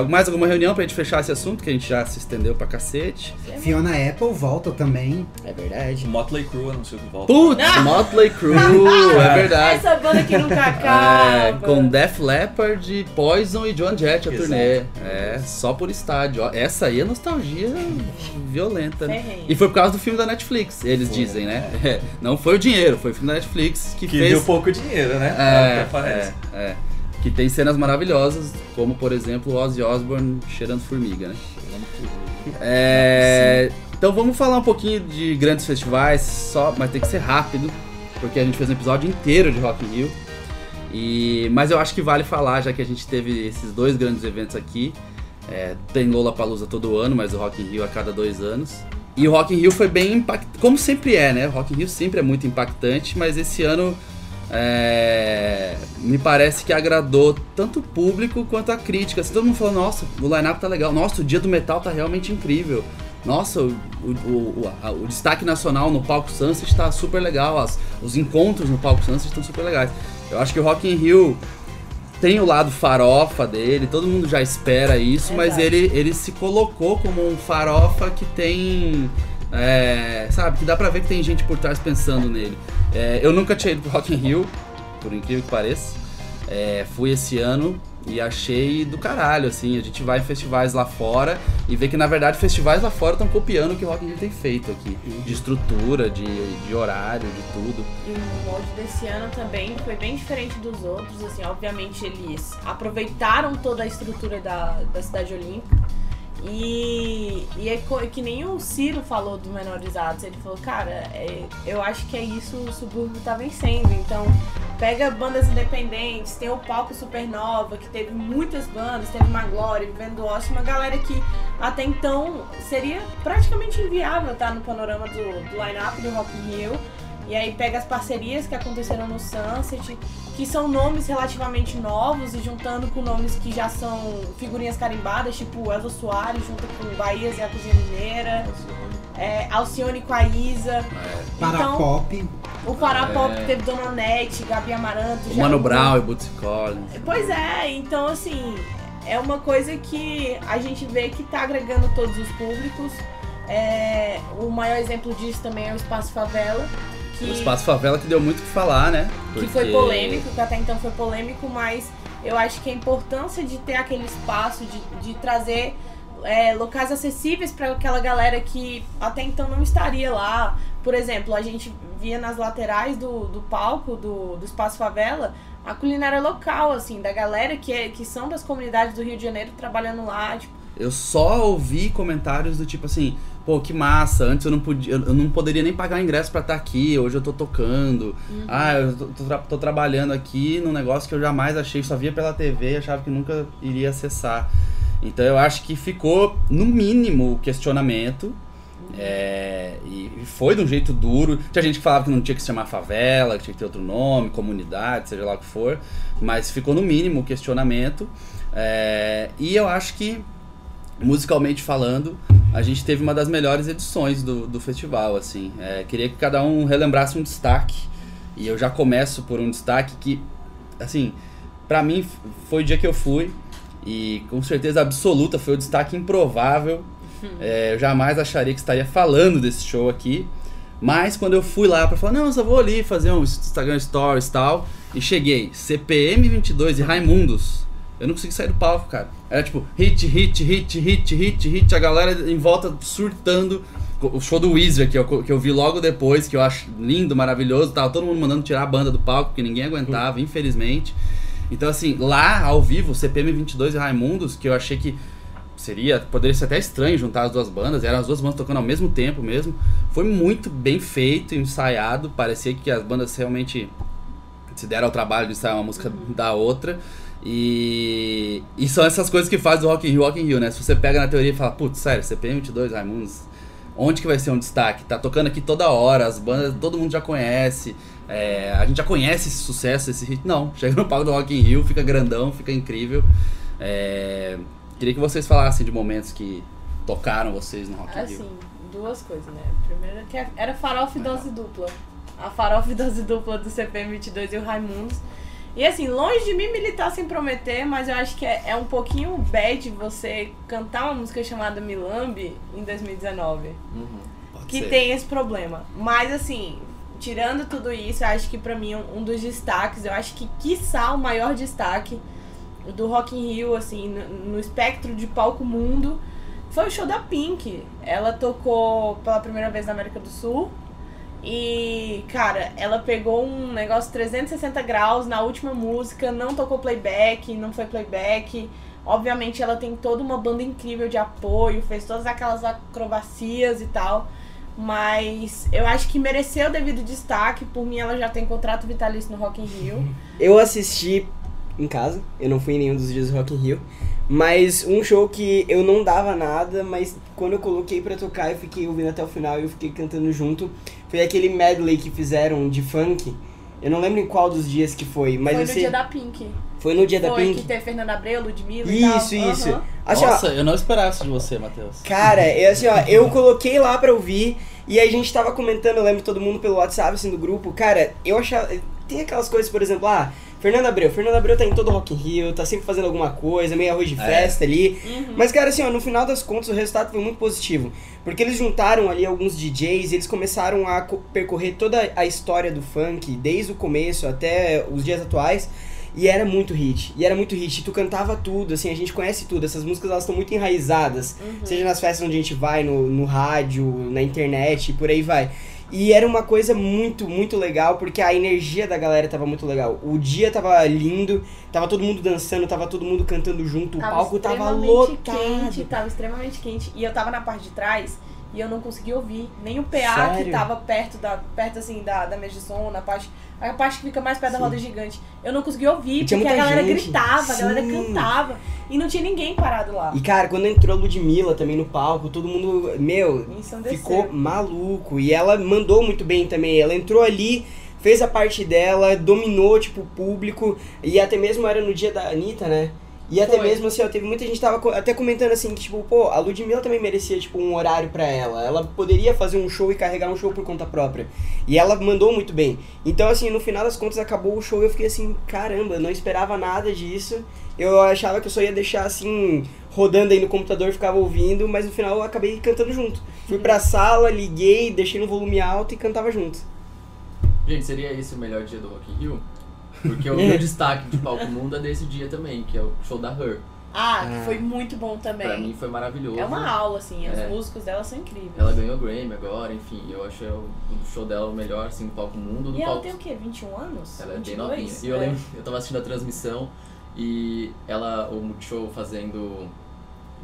mais alguma reunião pra gente fechar esse assunto, que a gente já se estendeu pra cacete? Fiona Apple volta também. É verdade. Motley Crue anunciou que volta. Putz, Motley Crue, é verdade. Essa banda que nunca É, acaba. com Def Leppard, Poison e John Jett a Exato. turnê. É, só por estádio. Ó, Essa aí é nostalgia violenta. né? Ferrenha. E foi por causa do filme da Netflix, eles dizem, né? É, não foi o dinheiro, foi o filme da Netflix que, Que fez. deu pouco dinheiro, né? É, É, parece. é, é. Que tem cenas maravilhosas, como por exemplo o Ozzy Osbourne cheirando formiga, né? É, então vamos falar um pouquinho de grandes festivais, só, mas tem que ser rápido, porque a gente fez um episódio inteiro de Rock in Rio. E, mas eu acho que vale falar, já que a gente teve esses dois grandes eventos aqui. É, tem Lollapalooza todo ano, mas o Rock in Rio a cada dois anos. E o Rock in Rio foi bem impactante, como sempre é, né? O Rock in Rio sempre é muito impactante, mas esse ano é, me parece que agradou tanto o público quanto a crítica. Assim, todo mundo falou, nossa, o line-up tá legal, nossa, o dia do metal tá realmente incrível. Nossa, o, o, o, o destaque nacional no palco Sunset tá super legal, as- os encontros no palco Sunset estão super legais. Eu acho que o Rock in Rio tem o lado farofa dele, todo mundo já espera isso, mas Exato. ele, ele se colocou como um farofa que tem. É, sabe, que dá pra ver que tem gente por trás pensando nele. É, eu nunca tinha ido pro Rock in Rio, por incrível que pareça. É, fui esse ano e achei do caralho, assim. A gente vai em festivais lá fora e vê que na verdade festivais lá fora estão copiando o que o Rock in Rio tem feito aqui. De estrutura, de, de horário, de tudo. E o molde desse ano também foi bem diferente dos outros, assim, obviamente eles aproveitaram toda a estrutura da, da cidade olímpica. E, e é que nem o Ciro falou do Menorizados, ele falou, cara, é, eu acho que é isso o subúrbio tá vencendo, então pega bandas independentes, tem o palco Supernova, que teve muitas bandas, teve Maglore, Vivendo Ócio, uma galera que até então seria praticamente inviável estar no panorama do, do line-up do Rock in Rio. E aí pega as parcerias que aconteceram no Sunset, que são nomes relativamente novos e juntando com nomes que já são figurinhas carimbadas, tipo Elza Soares junto com Bahias e a Cozinha Mineira, é, Alcione com a Isa. Para Então, pop. O Parapop É. teve Dona Nete, Gabi Amaranto, O Mano Brown e Bootsy Collins. Pois é, então assim, é uma coisa que a gente vê que tá agregando todos os públicos. É, o maior exemplo disso também é o Espaço Favela, que, O Espaço Favela que deu muito o que falar, né? que foi Porque- polêmico, que até então foi polêmico, mas eu acho que a importância de ter aquele espaço, de, de trazer é, locais acessíveis para aquela galera que até então não estaria lá. Por exemplo, a gente via nas laterais do, do palco do, do Espaço Favela a culinária local, assim, da galera que, é, que são das comunidades do Rio de Janeiro trabalhando lá, tipo, Eu só ouvi comentários do tipo assim, pô, que massa, antes eu não podia, eu não poderia nem pagar o ingresso pra estar aqui, hoje eu tô tocando. Ah, eu tô, tô tô trabalhando aqui num negócio que eu jamais achei, só via pela TV e achava que nunca iria acessar. Então eu acho que ficou, no mínimo, o questionamento. É, e e foi de um jeito duro. Tinha gente que falava que não tinha que se chamar favela, que tinha que ter outro nome, comunidade, seja lá o que for. Mas ficou no mínimo o questionamento. É, e eu acho que, musicalmente falando, a gente teve uma das melhores edições do, do festival. assim. É, queria que cada um relembrasse um destaque. E eu já começo por um destaque que, assim, pra mim foi o dia que eu fui. E com certeza absoluta foi o destaque improvável. É, eu jamais acharia que estaria falando desse show aqui. Mas quando eu fui lá pra falar, não, eu só vou ali fazer um Instagram Stories e tal. E cheguei, CPM 22 e Raimundos. Eu não consegui sair do palco, cara. Era tipo, hit, hit, hit, hit, hit, hit. A galera em volta surtando. O show do Weezer, que eu, que eu vi logo depois, que eu acho lindo, maravilhoso. Tava todo mundo mandando tirar a banda do palco, porque ninguém aguentava, infelizmente. Então, assim, lá ao vivo, CPM 22 e Raimundos, que eu achei que seria poderia ser até estranho juntar as duas bandas eram as duas bandas tocando ao mesmo tempo mesmo foi muito bem feito ensaiado parecia que as bandas realmente se deram ao trabalho de ensaiar uma música da outra e, e são essas coisas que faz o Rock in Rio Rock in Rio né se você pega na teoria e fala putz sério CPM 22 Raimundos onde que vai ser um destaque tá tocando aqui toda hora as bandas todo mundo já conhece é, a gente já conhece esse sucesso esse hit não chega no palco do Rock in Rio fica grandão fica incrível é, Queria que vocês falassem de momentos que tocaram vocês no Rock in Rio. Assim, duas coisas, né? Primeiro que era farofa e dose dupla. A farofa e dose dupla do CPM22 e o Raimundos. E assim, longe de mim militar sem prometer, mas eu acho que é, é um pouquinho bad você cantar uma música chamada Milambi em 2019. Uhum. Que ser. tem esse problema. Mas assim, tirando tudo isso, eu acho que pra mim um, um dos destaques, eu acho que quiçá o maior destaque do Rock in Rio, assim, no, no espectro de palco mundo, foi o show da Pink. Ela tocou pela primeira vez na América do Sul. E, cara, ela pegou um negócio 360 graus na última música, não tocou playback, não foi playback. Obviamente ela tem toda uma banda incrível de apoio, fez todas aquelas acrobacias e tal. Mas eu acho que mereceu o devido destaque. Por mim, ela já tem contrato vitalício no Rock in Rio. Eu assisti em casa, eu não fui em nenhum dos dias do Rock in Rio, mas um show que eu não dava nada, mas quando eu coloquei pra tocar, eu fiquei ouvindo até o final e eu fiquei cantando junto, foi aquele medley que fizeram de funk. Eu não lembro em qual dos dias que foi, mas foi no sei- dia da Pink. foi no dia da foi Pink. que teve Fernanda Abreu, Ludmilla e tal. Isso, isso. Aham. Assim, ó, Nossa, eu não esperava isso de você, Matheus. Cara, eu, assim, ó, eu coloquei lá pra ouvir e aí a gente tava comentando, eu lembro todo mundo pelo WhatsApp, assim, do grupo. Cara, eu achava. Tem aquelas coisas, por exemplo, ah, Fernanda Abreu. Fernanda Abreu tá em todo Rock in Rio, tá sempre fazendo alguma coisa, meio arroz de É. festa ali. Uhum. Mas, cara, assim, ó, no final das contas o resultado foi muito positivo. Porque eles juntaram ali alguns DJs, eles começaram a co- percorrer toda a história do funk, desde o começo até os dias atuais. E era muito hit. E era muito hit. E tu cantava tudo, assim, a gente conhece tudo. Essas músicas, elas estão muito enraizadas. Seja nas festas onde a gente vai, no, no rádio, na internet, e por aí vai. E era uma coisa muito, muito legal, porque a energia da galera tava muito legal. O dia tava lindo, tava todo mundo dançando, tava todo mundo cantando junto, o palco tava extremamente lotado. Quente, tava extremamente quente. E eu tava na parte de trás. E eu não consegui ouvir. Nem o PA que Sério? tava perto da. perto assim da, da mesa de som, na parte. A parte que fica mais perto da Sim. roda gigante. Eu não consegui ouvir, porque a galera gente. gritava, a galera Sim. cantava. E não tinha ninguém parado lá. E cara, quando entrou a Ludmilla também no palco, todo mundo, meu, ficou maluco. E ela mandou muito bem também. Ela entrou ali, fez a parte dela, dominou, tipo, o público. E até mesmo era no dia da Anitta, né? E até Foi. mesmo, assim, ó, teve muita gente que tava até comentando assim, que, tipo, pô, a Ludmilla também merecia, tipo, um horário pra ela. Ela poderia fazer um show e carregar um show por conta própria. E ela mandou muito bem. Então, assim, no final das contas, acabou o show e eu fiquei assim, caramba, não esperava nada disso. Eu achava que eu só ia deixar, assim, rodando aí no computador, ficava ouvindo, mas no final eu acabei cantando junto. Fui pra sala, liguei, deixei no volume alto e cantava junto. Gente, seria esse o melhor dia do Rock in Rio? Porque o meu destaque de palco mundo é desse dia também, que é o show da Her. Ah, que Ah. foi muito bom também. Pra mim foi maravilhoso. É uma aula, assim, as É. músicas dela são incríveis. Ela ganhou o Grammy agora, enfim, eu achei o, o show dela o melhor, assim, do palco mundo. Do E ela palco... tem o quê? 21 anos? Ela é bem 22? novinha. E eu É. lembro, eu tava assistindo a transmissão e ela, o Multishow fazendo.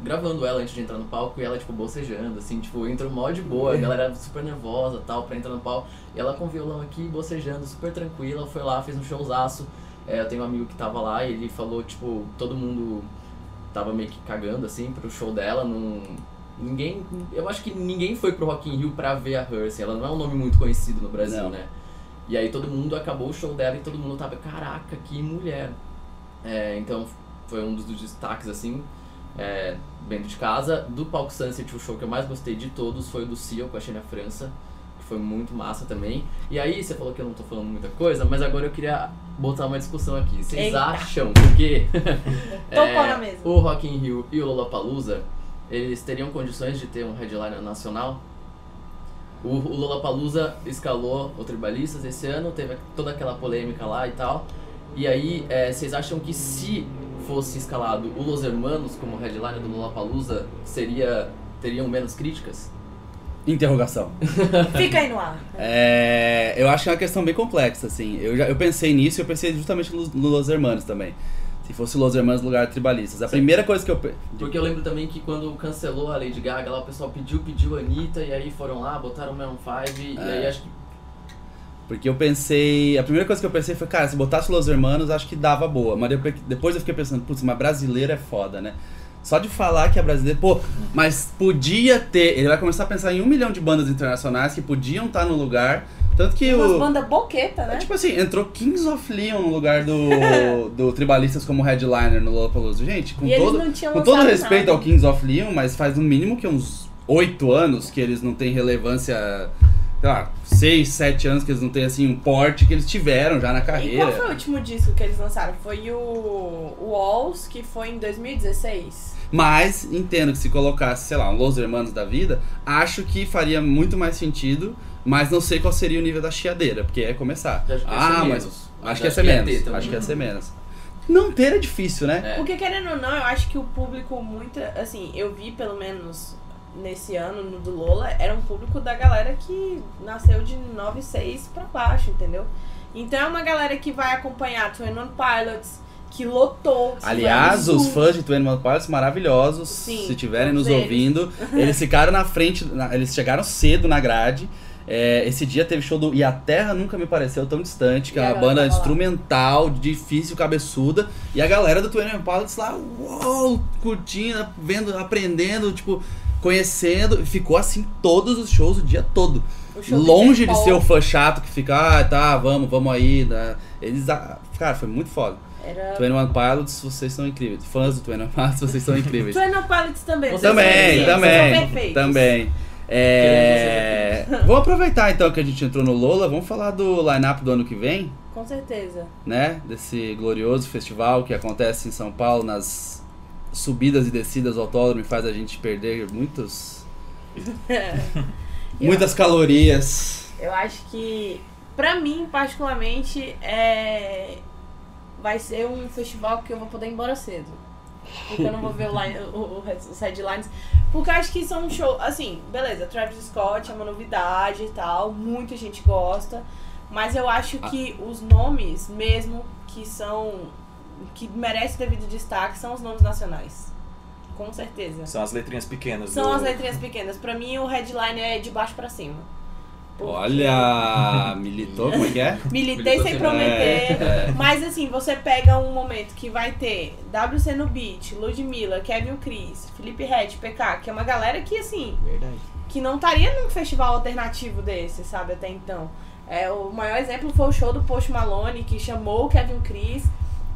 Gravando ela antes de entrar no palco e ela, tipo, bocejando, assim, tipo, entrou mó de boa, a galera super nervosa tal, pra entrar no palco. E ela com o violão aqui, bocejando, super tranquila, foi lá, fez um showzaço. É, eu tenho um amigo que tava lá e ele falou, tipo, todo mundo tava meio que cagando, assim, pro show dela, não. Ninguém. Eu acho que ninguém foi pro Rock in Rio pra ver a Her, assim, ela não é um nome muito conhecido no Brasil, Não. né? E aí todo mundo acabou o show dela e todo mundo tava, caraca, que mulher. É, então foi um dos destaques, assim, é, dentro de casa. Do Palco Sunset, o show que eu mais gostei de todos foi o do Seal com a Xenia França, que foi muito massa também. E aí, você falou que eu não tô falando muita coisa, mas agora eu queria botar uma discussão aqui. Vocês Eita. acham que mesa. o Rock in Rio e o Lollapalooza, eles teriam condições de ter um headliner nacional? O, o Lollapalooza escalou o Tribalistas esse ano, teve toda aquela polêmica lá e tal. E aí, é, vocês acham que se fosse escalado o Los Hermanos como headliner do Lollapalooza, seria, teriam menos críticas? Interrogação. Fica aí no ar. É, eu acho que é uma questão bem complexa, assim. Eu, já, eu pensei nisso e eu pensei justamente no, no Los Hermanos também. Se fosse Los Hermanos no lugar de tribalistas. A primeira coisa que eu. Porque eu lembro também que quando cancelou a Lady Gaga, lá o pessoal pediu, pediu a Anitta, e aí foram lá, botaram o Maroon 5, e É. aí acho que Porque eu pensei. A primeira coisa que eu pensei foi, cara, se botasse Los Hermanos, acho que dava boa. Mas depois, eu fiquei pensando, putz, mas brasileiro é foda, né? Só de falar que é brasileiro. Pô, mas podia ter. Ele vai começar a pensar em um milhão de bandas internacionais que podiam estar no lugar. Tanto que Umas o. bandas boqueta, né? Tipo assim, entrou Kings of Leon no lugar do, do Tribalistas como headliner no Lollapalooza. Gente, com e eles todo, não tinham com todo respeito nada. ao Kings of Leon, mas faz no mínimo que uns oito anos que eles não têm relevância, sei lá, seis, sete anos que eles não têm assim um porte que eles tiveram já na E qual carreira. foi o último disco que eles lançaram? Foi o Walls, que foi em 2016. Mas entendo que se colocasse, sei lá, um Los Hermanos da vida, acho que faria muito mais sentido, mas não sei qual seria o nível da chiadeira, porque é começar. acho que ia ah, mas menos. acho que ia ser menos. Acho que ia ser menos. Não ter é difícil, né? É. Porque querendo ou não, eu acho que o público muito. Assim, eu vi pelo menos nesse ano no do Lola, era um público da galera que nasceu de 96 pra baixo, entendeu? Então é uma galera que vai acompanhar Twin One Pilots, que lotou. que Aliás, os fãs de Twenty One Pilots maravilhosos, Sim, se estiverem nos eles. ouvindo, eles ficaram na frente, na- eles chegaram cedo na grade. É, esse dia teve show do E a Terra Nunca Me Pareceu Tão Distante, que E é a uma banda instrumental, difícil, cabeçuda. E a galera do One Pilots lá, uou, curtindo, vendo, aprendendo, tipo, conhecendo. E ficou assim todos os shows o dia todo. O show do Longe de ser o fã chato que fica, ah, tá, vamos, vamos aí. né? Eles, ah, cara, foi muito foda. Era... Twenty One Pilots, vocês são incríveis. Fãs do Twenty One Pilots, vocês são incríveis. Twin One Pilots também. Vocês são também, perfeitos, também, também. É... Vamos aproveitar então que a gente entrou no Lola, vamos falar do line-up do ano que vem, Com certeza. né? Desse glorioso festival que acontece em São Paulo nas subidas e descidas do autódromo e faz a gente perder muitos, Eu- muitas calorias. Eu acho que, pra mim, particularmente, é... vai ser um festival que eu vou poder ir embora cedo. Porque eu não vou ver o line, o, o, os headlines. Porque eu acho que são shows. Assim, beleza, Travis Scott é uma novidade e tal. Muita gente gosta. Mas eu acho que os nomes mesmo que são. Que merecem devido destaque são os nomes nacionais. Com certeza. São as letrinhas pequenas. São do... as letrinhas pequenas. Pra mim, o headline é de baixo pra cima. Porque- Olha, militou, como é que é? Militei sem- prometer. É, é. Mas assim, você pega um momento que vai ter WC no beat, Ludmilla, Kevin Cris, Felipe Red, PK, que é uma galera que assim, Verdade. que não estaria num festival alternativo desse, sabe, até então. É, o maior exemplo foi o show do Post Malone, que chamou o Kevin Cris.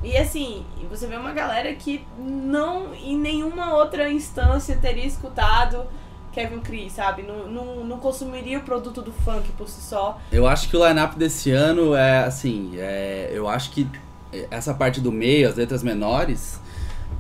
E assim, você vê uma galera que não em nenhuma outra instância teria escutado Kevin Cris, sabe? Não, não, não consumiria o produto do funk por si só. Eu acho que o line-up desse ano é assim, é, eu acho que essa parte do meio, as letras menores,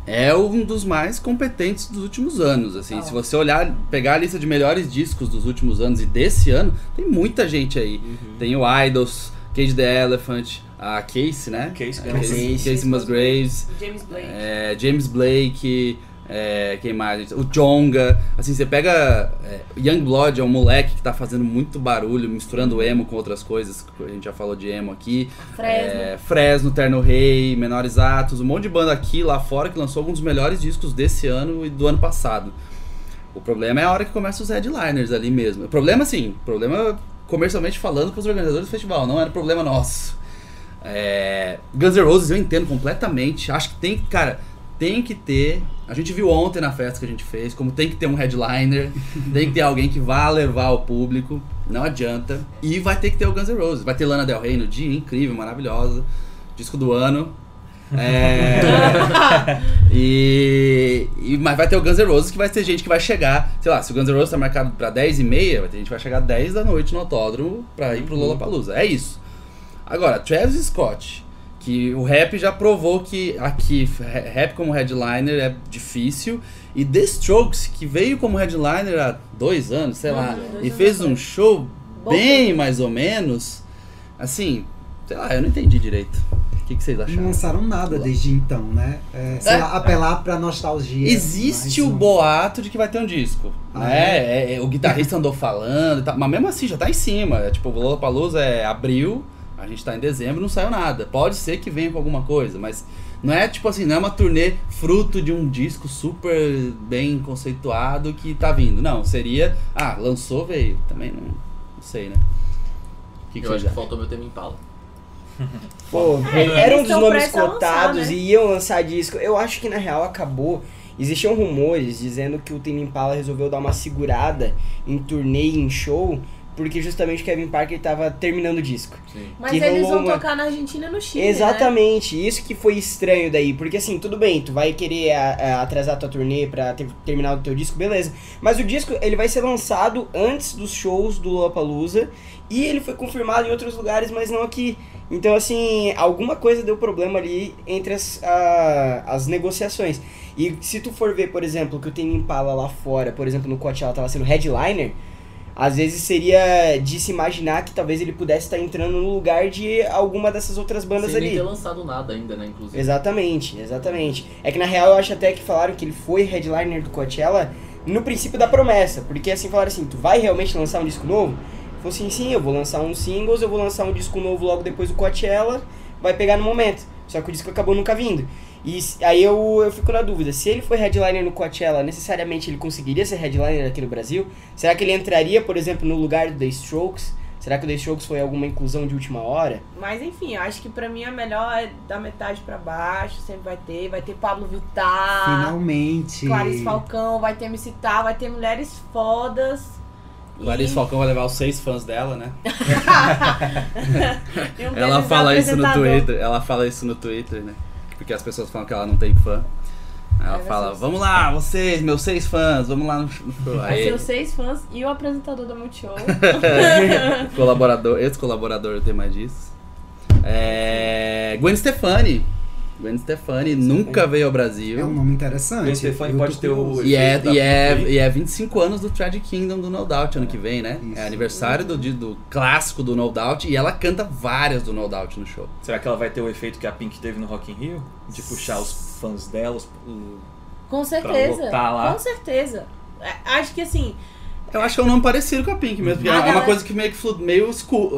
é um dos mais competentes dos últimos anos. Assim, Ah. se você olhar, pegar a lista de melhores discos dos últimos anos e desse ano, tem muita gente aí. Tem o Idols, Cage the Elephant, a Casey, né? Casey, A Casey. Casey, Casey Musgraves, James Blake. é, James Blake, é, quem mais? O Jonga. Assim, você pega. É, Youngblood é um moleque que tá fazendo muito barulho, misturando emo com outras coisas. A gente já falou de emo aqui. Fresno. É, Fresno, Terno Rei, Menores Atos, um monte de banda aqui lá fora que lançou alguns dos melhores discos desse ano e do ano passado. O problema é a hora que começa os headliners ali mesmo. O problema, assim, problema comercialmente falando com os organizadores do festival, não era problema nosso. É, Guns N' Roses eu entendo completamente. Acho que tem, cara, tem que ter. A gente viu ontem na festa que a gente fez, como tem que ter um headliner, tem que ter alguém que vá levar o público, não adianta. E vai ter que ter o Guns N' Roses. Vai ter Lana Del Rey no dia, incrível, maravilhosa. Disco do ano. É, e, e- Mas vai ter o Guns N' Roses que vai ter gente que vai chegar. Sei lá, se o Guns N' Roses tá marcado pra 10 e meia, vai ter gente que vai chegar 10 da noite no autódromo pra ir pro Lollapalooza. É isso. Agora, Travis Scott, que o rap já provou que aqui ra- rap como headliner é difícil. E The Strokes, que veio como headliner há dois anos, sei lá, e fez um show Bom. bem mais ou menos. Assim, sei lá, eu não entendi direito. O que, que vocês Não acharam? lançaram nada desde então, né? É, sei É. lá, apelar pra nostalgia. Existe o um- boato de que vai ter um disco. Ah, né? É, é, o guitarrista andou falando e tal. Mas mesmo assim, já tá em cima. É, tipo, o Lollapalooza é abril, a gente tá em dezembro, não saiu nada. Pode ser que venha com alguma coisa, mas não é tipo assim, não é uma turnê fruto de um disco super bem conceituado que tá vindo. Não, seria. Ah, lançou, veio. Também não, não sei, né? O que, que Eu acho vocês que faltou meu tema Impala. Pô, É, era um dos nomes a lançar, cotados né? e iam lançar disco. Eu acho que na real acabou. Existiam rumores dizendo que o Tame Impala resolveu dar uma segurada em turnê e em show, porque justamente o Kevin Parker tava terminando o disco. Sim. Mas que eles vão uma- tocar na Argentina e no Chile. Né? Exatamente, isso que foi estranho daí, porque assim, tudo bem, tu vai querer a- a- atrasar tua turnê pra ter, terminar o teu disco, beleza. Mas o disco, ele vai ser lançado antes dos shows do Lollapalooza e ele foi confirmado em outros lugares, mas não aqui. Então, assim, alguma coisa deu problema ali entre as, a- as negociações. E se tu for ver, por exemplo, que o Tame Impala lá fora, por exemplo, no Coachella tava sendo headliner, às vezes seria de se imaginar que talvez ele pudesse estar entrando no lugar de alguma dessas outras bandas Sem ali. ter lançado nada ainda, né, inclusive. Exatamente, exatamente. É que na real eu acho até que falaram que ele foi headliner do Coachella no princípio da promessa, porque assim falaram assim, tu vai realmente lançar um disco novo? Falou assim, sim, eu vou lançar uns singles, eu vou lançar um disco novo logo depois do Coachella, vai pegar no momento. Só que o disco acabou nunca vindo. E aí eu, eu fico na dúvida, se ele foi headliner no Coachella, necessariamente ele conseguiria ser headliner aqui no Brasil? Será que ele entraria, por exemplo, no lugar do The Strokes? Será que o The Strokes foi alguma inclusão de última hora? Mas enfim, eu acho que pra mim a melhor é da metade pra baixo, sempre vai ter. Vai ter Pablo Vittar, Finalmente. Clarice Falcão, vai ter MC Tá, vai ter mulheres fodas. Clarice E- Falcão vai levar os seis fãs dela, né? um Ela fala isso no. Twitter. Ela fala isso no Twitter, né? Porque as pessoas falam que ela não tem fã. Ela Aí fala, vamos lá, vocês, meus seis fãs, vamos lá no show. Vai Aí, ser os seis fãs e o apresentador da Multishow. colaborador, ex-colaborador tem mais disso. É, Gwen Stefani. Gwen Stefani nunca veio ao É um Brasil. nome interessante. Gwen Stefani pode ter o-. E é, efeito e, é, e é 25 anos do Tragic Kingdom do No Doubt ano que vem, né? Isso. É aniversário do, do clássico do No Doubt e ela canta várias do No Doubt no show. Será que ela vai ter o efeito que a Pink teve no Rock in Rio? De puxar os fãs dela, os- Com certeza. Com certeza. É, Acho que assim, Eu acho que é um nome parecido com a Pink mesmo, porque A é uma galera- coisa que meio que flu- meio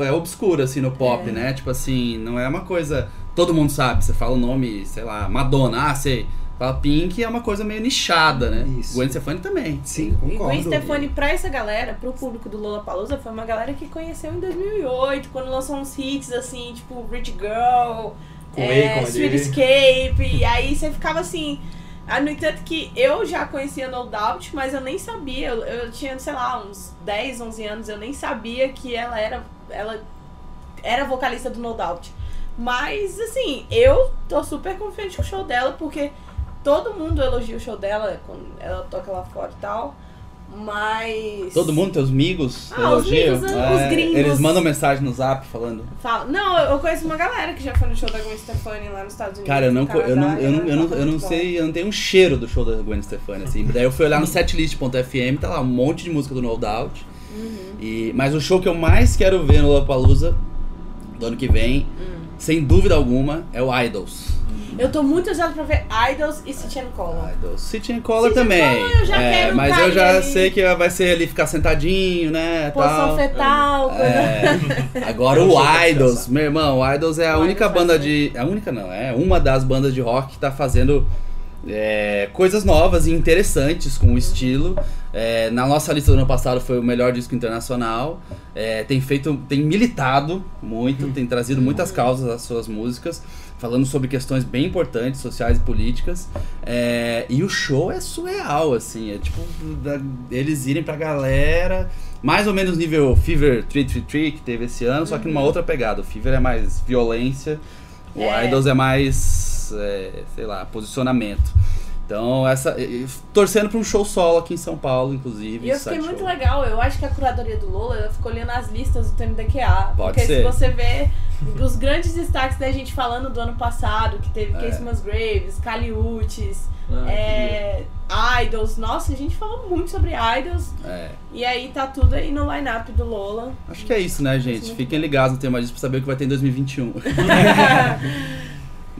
é obscura assim no pop, né? Tipo assim, não é uma coisa todo mundo sabe, você fala o nome, sei lá, Madonna, ah, sei. A Pink é uma coisa meio nichada, né? Isso. Gwen Stefani também. Sim, E concordo. Gwen Stefani, pra essa galera, pro público do Lollapalooza, foi uma galera que conheceu em 2008, quando lançou uns hits assim, tipo Rich Girl, Com é, Sweet. Escape, e aí você ficava assim... Ah, No entanto que eu já conhecia No Doubt, mas eu nem sabia, eu, eu tinha, sei lá, uns 10, 11 anos, eu nem sabia que ela era, ela era vocalista do No Doubt. Mas, assim, eu tô super confiante com o show dela, porque todo mundo elogia o show dela quando ela toca lá fora e tal. Mas. Todo mundo, teus amigos, Ah, os elogiam? amigos, os gringos. Eles mandam mensagem no zap falando. Fala. Não, eu conheço uma galera que já foi no show da Gwen Stefani lá nos Estados Unidos. Cara, eu não, co- eu não, Canadá, eu não, eu não, eu não sei, eu não tenho um cheiro do show da Gwen Stefani, assim. Daí eu fui olhar no setlist.fm, tá lá um monte de música do No Doubt. Uhum. E, mas o show que eu mais quero ver no Lollapalooza do ano que vem, Hum. Sem dúvida alguma, é o Idols. Eu tô muito ansiosa pra ver Idols e City and Color. Idols. City and Color City and também. Color eu já É, quero mas cair eu já ali. sei que vai ser ali ficar sentadinho, né? Posição tal. fetal, coisa. É. Agora É o Idols, meu irmão, o Idols é a O única banda de. A única não, é uma das bandas de rock que tá fazendo é, coisas novas e interessantes com o estilo. É, na nossa lista do ano passado foi o melhor disco internacional. É, tem feito. tem militado muito, tem trazido muitas causas às suas músicas. Falando sobre questões bem importantes, sociais e políticas. É, e o show é surreal, assim. É tipo, da- eles irem pra galera. Mais ou menos nível Fever 333 que teve esse ano, só que numa outra pegada. O Fever é mais violência, o É. Idols é mais, é, sei lá, posicionamento. Então, essa. Torcendo pra um show solo aqui em São Paulo, inclusive. E eu fiquei muito show. legal, eu acho que a curadoria do Lola ela ficou olhando as listas do TMDQA. Pode porque ser. se você vê os grandes destaques da gente falando do ano passado, que teve É. Casey Musgraves, Caliutes, Ah, é, Idols, nossa, a gente falou muito sobre Idols. É. E aí tá tudo aí no line-up do Lola. Acho que é isso, né, gente? Fiquem ligados no tema disso pra saber o que vai ter em 2021.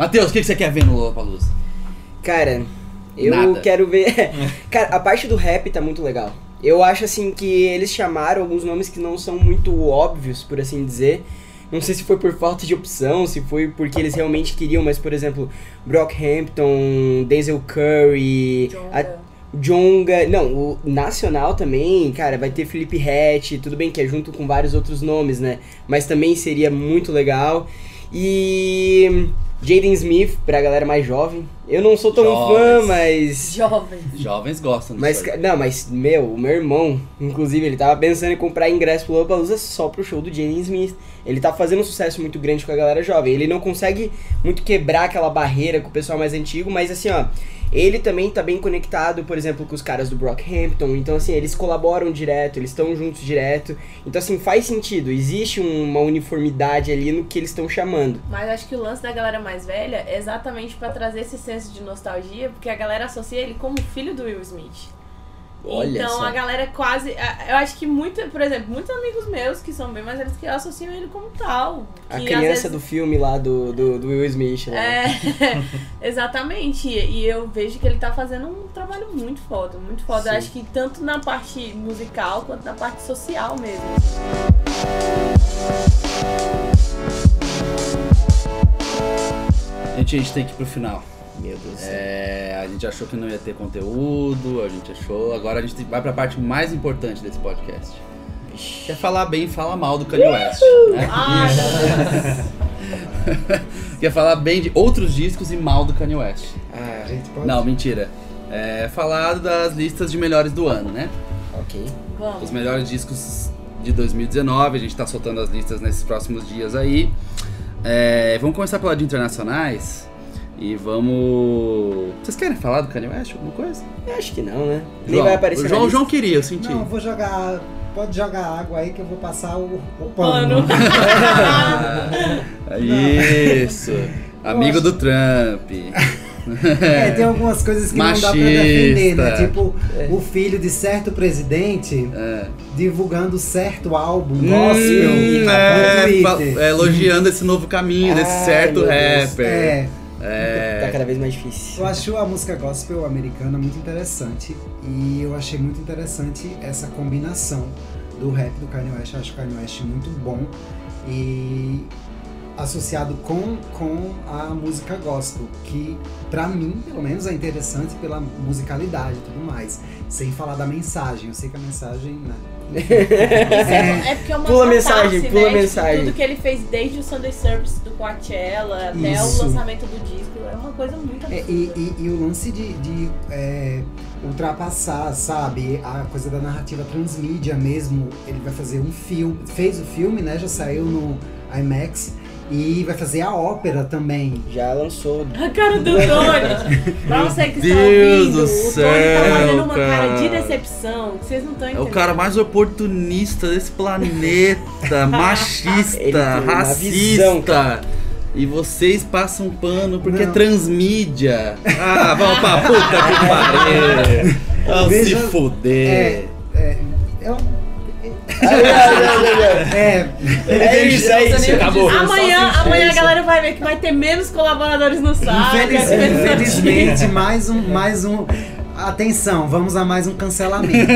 Matheus, o que que você quer ver no Lollapalooza? Cara, eu Nada. quero ver. Cara, a parte do rap tá muito legal. Eu acho assim que eles chamaram alguns nomes que não são muito óbvios, por assim dizer. Não sei se foi por falta de opção, se foi porque eles realmente queriam, mas por exemplo, Brockhampton, Denzel Curry, a- Jonga. Jonga, não, o nacional também, cara, vai ter Felipe Rett, tudo bem que é junto com vários outros nomes, né? Mas também seria muito legal. E Jaden Smith pra galera mais jovem. Eu não sou tão fã, Jovens. mas Jovem. Jovens gostam disso mas aí. não, mas meu, o meu irmão, inclusive, ele tava pensando em comprar ingresso pro Lollapalooza só pro show do Jaden Smith. Ele tá fazendo um sucesso muito grande com a galera jovem. Ele não consegue muito quebrar aquela barreira com o pessoal mais antigo, mas assim, ó, ele também tá bem conectado, por exemplo, com os caras do Brockhampton. Então, assim, eles colaboram direto, eles estão juntos direto. Então, assim, faz sentido. Existe uma uniformidade ali no que eles estão chamando. Mas acho que o lance da galera mais velha é exatamente pra trazer esse senso de nostalgia, porque a galera associa ele como filho do Will Smith. Olha então só. a galera quase. a- Eu acho que muito, por exemplo, muitos amigos meus que são bem mais velhos que eu associam ele como tal. A criança vezes- do filme lá do, do, do Will Smith. Né? É, exatamente. E eu vejo que ele tá fazendo um trabalho muito foda, muito foda. Eu acho que tanto na parte musical quanto na parte social mesmo. Gente, a gente tem que ir pro final. Meu Deus do céu. É, a gente achou que não ia ter conteúdo, a gente achou. Agora a gente vai pra parte mais importante desse podcast. Quer falar bem, fala mal do Kanye West. Né? Ah, Quer falar bem de outros discos e mal do Kanye West. Ah, A gente pode. Não, mentira. É, falar das listas de melhores do ano, né? ok. vamos. Os melhores discos de 2019, a gente tá soltando as listas nesses próximos dias aí. É, vamos começar pela de internacionais. E vamos. Vocês querem falar do Kanye West? Alguma coisa? Eu acho que não, né? Nem João, vai aparecer o João. João queria, eu senti. Não, eu vou jogar. Pode jogar água aí que eu vou passar o, o Pano. pano. Ah, Isso. Amigo do Trump. É, tem algumas coisas que não dá pra defender, né? Machista. Tipo, o filho de certo presidente É. divulgando certo álbum gospel Hum, é, fa- é, elogiando esse novo caminho, desse certo rapper. É, É. Tá cada vez mais difícil. eu acho a música gospel americana muito interessante e eu achei muito interessante essa combinação do rap do Kanye West. Eu acho o Kanye West muito bom e associado com, com a música gospel, que pra mim, pelo menos, é interessante pela musicalidade e tudo mais. Sem falar da mensagem, eu sei que a mensagem, né? Isso é, é porque é uma Pula mensagem, pula né? Tipo, mensagem. tudo que ele fez desde o Sunday Service do Coachella até Isso. o lançamento do disco é uma coisa muito É, e, e- e o lance de, de, é, ultrapassar, sabe? A coisa da narrativa transmídia mesmo. Ele vai fazer um filme. Fez o filme, né? Já saiu no IMAX. E vai fazer a ópera também. Já lançou. A cara do Tony. pra você que está Deus ouvindo, do o céu, Tony tá fazendo uma cara, cara. de decepção. que Vocês não estão É entendendo. o cara mais oportunista desse planeta, machista, racista. E vocês passam pano porque é Não. transmídia. Ah, vamos pra puta que pariu. Vamos se fuder. É. É. é, É isso, é isso. Acabou. Amanhã, amanhã a galera vai ver que vai ter menos colaboradores no site. infelizmente, mais um, mais um. Atenção, vamos a mais um cancelamento.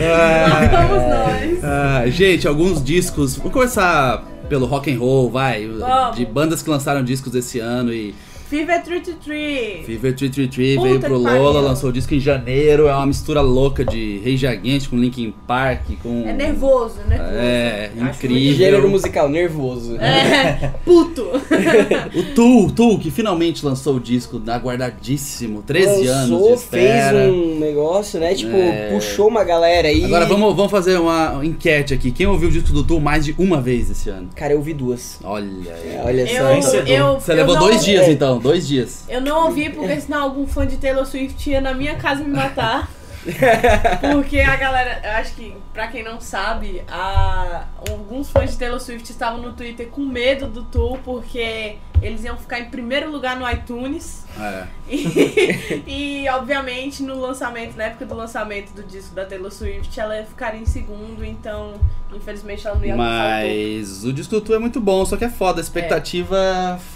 Lá vamos nós. Ah, gente, alguns discos. Vamos começar pelo rock and roll, vai. Vamos. De bandas que lançaram discos esse ano e Fever 333. Fever 333 Puta veio pro Lola, pariu. lançou o disco em janeiro, é uma mistura louca de Rage Against com Linkin Park, com... É nervoso, nervoso. É, Acho incrível. Gênero musical, nervoso. É, puto. O Tu, o Tu, que finalmente lançou o disco, aguardadíssimo, 13 anos Lançou, de espera. fez um negócio, né? Tipo, É. puxou uma galera aí. Agora vamos, vamos fazer uma enquete aqui. Quem ouviu o disco do Tu mais de uma vez esse ano? Cara, eu ouvi duas. Olha aí. É, Olha só. Eu, eu, Você eu levou não- dois dias é. então, dois dias. Eu não ouvi porque senão algum fã de Taylor Swift ia na minha casa me matar. Porque a galera, eu acho que, pra quem não sabe, a, alguns fãs de Taylor Swift estavam no Twitter com medo do tour porque eles iam ficar em primeiro lugar no iTunes. É. E, e, obviamente, no lançamento, na época do lançamento do disco da Taylor Swift, ela ia ficar em segundo, então, infelizmente, ela não ia o. Mas o disco do Tu é muito bom, só que é foda. A expectativa.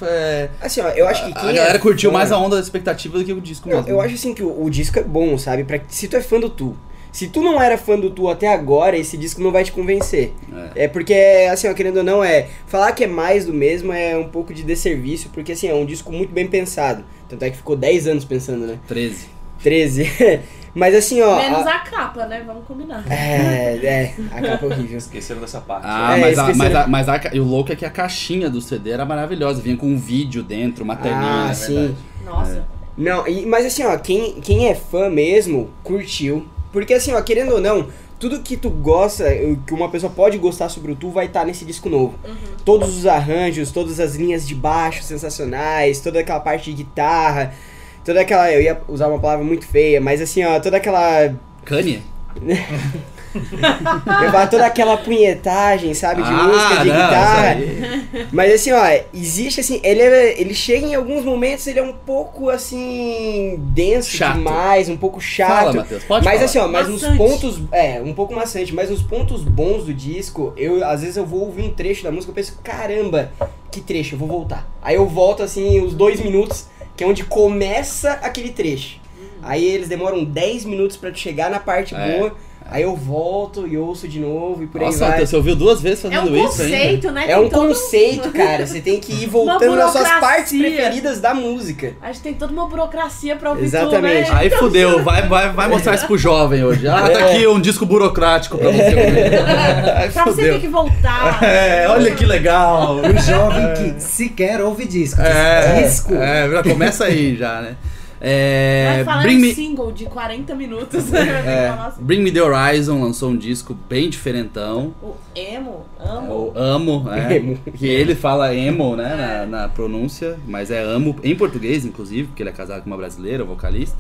É... Assim, ó, eu acho que quem A galera é curtiu fã- mais a onda da expectativa do que o disco Não, mesmo. eu acho assim que o, o disco é bom, sabe? Pra, se tu é fã do Tu. Se tu não era fã do Tu até agora, esse disco não vai te convencer. É porque, assim, ó, querendo ou não, é. Falar que é mais do mesmo é um pouco de desserviço, porque assim, é um disco muito bem pensado. Tanto é que ficou 10 anos pensando, né? 13. 13. Mas assim, ó. Menos a- a capa, né? Vamos combinar. É, é, a capa é horrível. Esqueceram dessa parte. Ah, É, mas, a, mas, a, mas a e o louco é que a caixinha do CD era maravilhosa. Vinha com um vídeo dentro, uma telinha. Ah, sim. verdade. Nossa. Não, e- mas assim, ó, quem, quem é fã mesmo, curtiu. Porque assim, ó, querendo ou não, tudo que tu gosta, que uma pessoa pode gostar sobre o Tu vai estar nesse disco novo. Todos os arranjos, todas as linhas de baixo sensacionais, toda aquela parte de guitarra, toda aquela. Eu ia usar uma palavra muito feia, mas assim, ó, toda aquela. Kanye? Falar toda aquela punhetagem, sabe? De Ah, música, de não, guitarra. Mas assim, ó, existe assim, ele, é- ele chega em alguns momentos, ele é um pouco assim, denso Chato. demais, um pouco chato. Fala, Matheus. Pode mas falar. assim, ó, mas nos Maçante. pontos. É, um pouco maçante, mas nos pontos bons do disco, eu às vezes eu vou ouvir um trecho da música e penso, caramba, que trecho, eu vou voltar. Aí eu volto assim, os dois minutos, que é onde começa aquele trecho. Aí eles demoram 10 minutos pra tu chegar na parte É. boa. Aí eu volto e ouço de novo e por aí Nossa, vai. Matheus, você ouviu duas vezes É fazendo um isso ainda? conceito, né? É um todo- conceito, cara. Você tem que ir voltando nas suas partes preferidas da música. A gente tem toda uma burocracia pra ouvir Exatamente. tudo, né? Aí fudeu, vai, vai, vai mostrar isso pro jovem hoje. Ah, tá aqui um disco burocrático pra você ouvir. Aí Pra você ter que voltar. É, olha que legal. O jovem que sequer ouve disco. É, disco. é, já começa aí já, né? É, Vai falar Bring Me, single de 40 minutos. é, Nossa. Bring Me The Horizon lançou um disco bem diferentão. O emo, amo. Eu amo, é, Emo. que ele fala emo, né, na, na pronúncia, mas é amo em português, inclusive, porque ele é casado com uma brasileira, vocalista.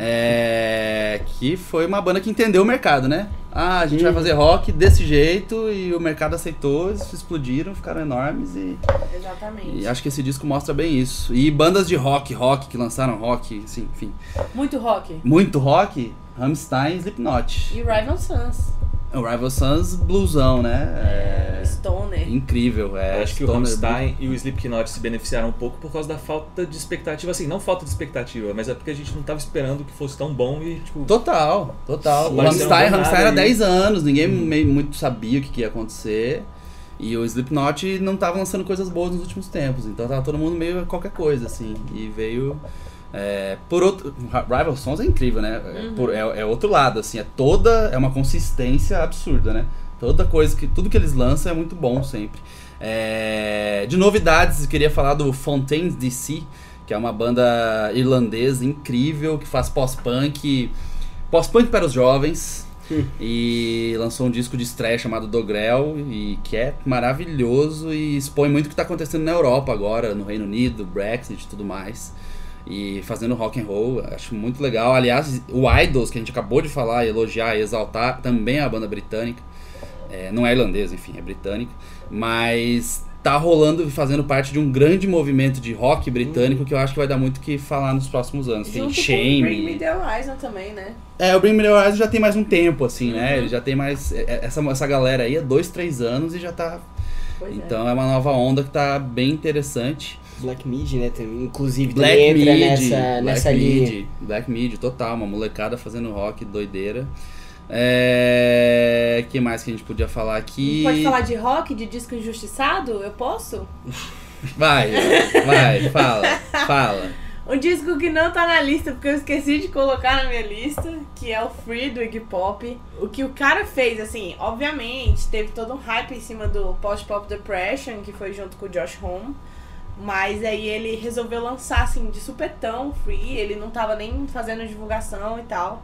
É, que foi uma banda que entendeu o mercado, né? Ah, a gente vai fazer rock desse jeito e o mercado aceitou, eles explodiram, ficaram enormes e, Exatamente. e acho que esse disco mostra bem isso. E bandas de rock, rock, que lançaram rock, assim, enfim, Muito rock. muito rock, Rammstein Slipknot. E Rival Sons. O Rival Sons, blusão, né? É, Stoner. incrível, é. Eu acho que o Stoner Rammstein e o Slipknot se beneficiaram um pouco por causa da falta de expectativa. Assim, não falta de expectativa, mas é porque a gente não tava esperando que fosse tão bom e, tipo... Total, total. Sim, o Rammstein, Rammstein era e- 10 anos, ninguém meio, muito sabia o que, que ia acontecer. E o Slipknot não tava lançando coisas boas nos últimos tempos, então tava todo mundo meio qualquer coisa, assim. E veio. É, por outro. Rival Sons é incrível, né? É, por- é, é outro lado, assim. É toda. É uma consistência absurda, né? Toda coisa que. Tudo que eles lançam é muito bom sempre. É, de novidades, eu queria falar do Fontaines DC, que é uma banda irlandesa incrível que faz pós-punk. Pós-punk para os jovens. E lançou um disco de estreia chamado Dogrel, e que é maravilhoso e expõe muito o que está acontecendo na Europa agora, no Reino Unido, Brexit e tudo mais. E fazendo rock and roll, acho muito legal. Aliás, o Idols, que a gente acabou de falar, elogiar e exaltar, também é uma banda britânica. É, não é irlandesa, enfim, é britânica. Mas tá rolando e fazendo parte de um grande movimento de rock britânico que eu acho que vai dar muito o que falar nos próximos anos. Tem Junto com o Shame. Bring Me The Horizon também, né? É, o Bring Me The Horizon já tem mais um tempo, assim, né? Uhum. Ele já tem mais. é, é, Essa, essa galera aí é dois, três anos e já tá. Pois então é. uma nova onda que tá bem interessante. Black Mid, né? Inclusive, Black entra Mid, nessa, Black nessa linha. Mid, Black Mid, total, uma molecada fazendo rock, doideira. É. que mais que a gente podia falar aqui? Pode falar de rock, de disco injustiçado? Eu posso? Vai, vai, fala, fala. Um disco que não tá na lista, porque eu esqueci de colocar na minha lista, que é o Free do Iggy Pop. O que o cara fez, assim, obviamente, teve todo um hype em cima do Post Pop Depression, que foi junto com o Josh Homme. Mas aí ele resolveu lançar, assim, de supetão, Free. Ele não tava nem fazendo divulgação e tal.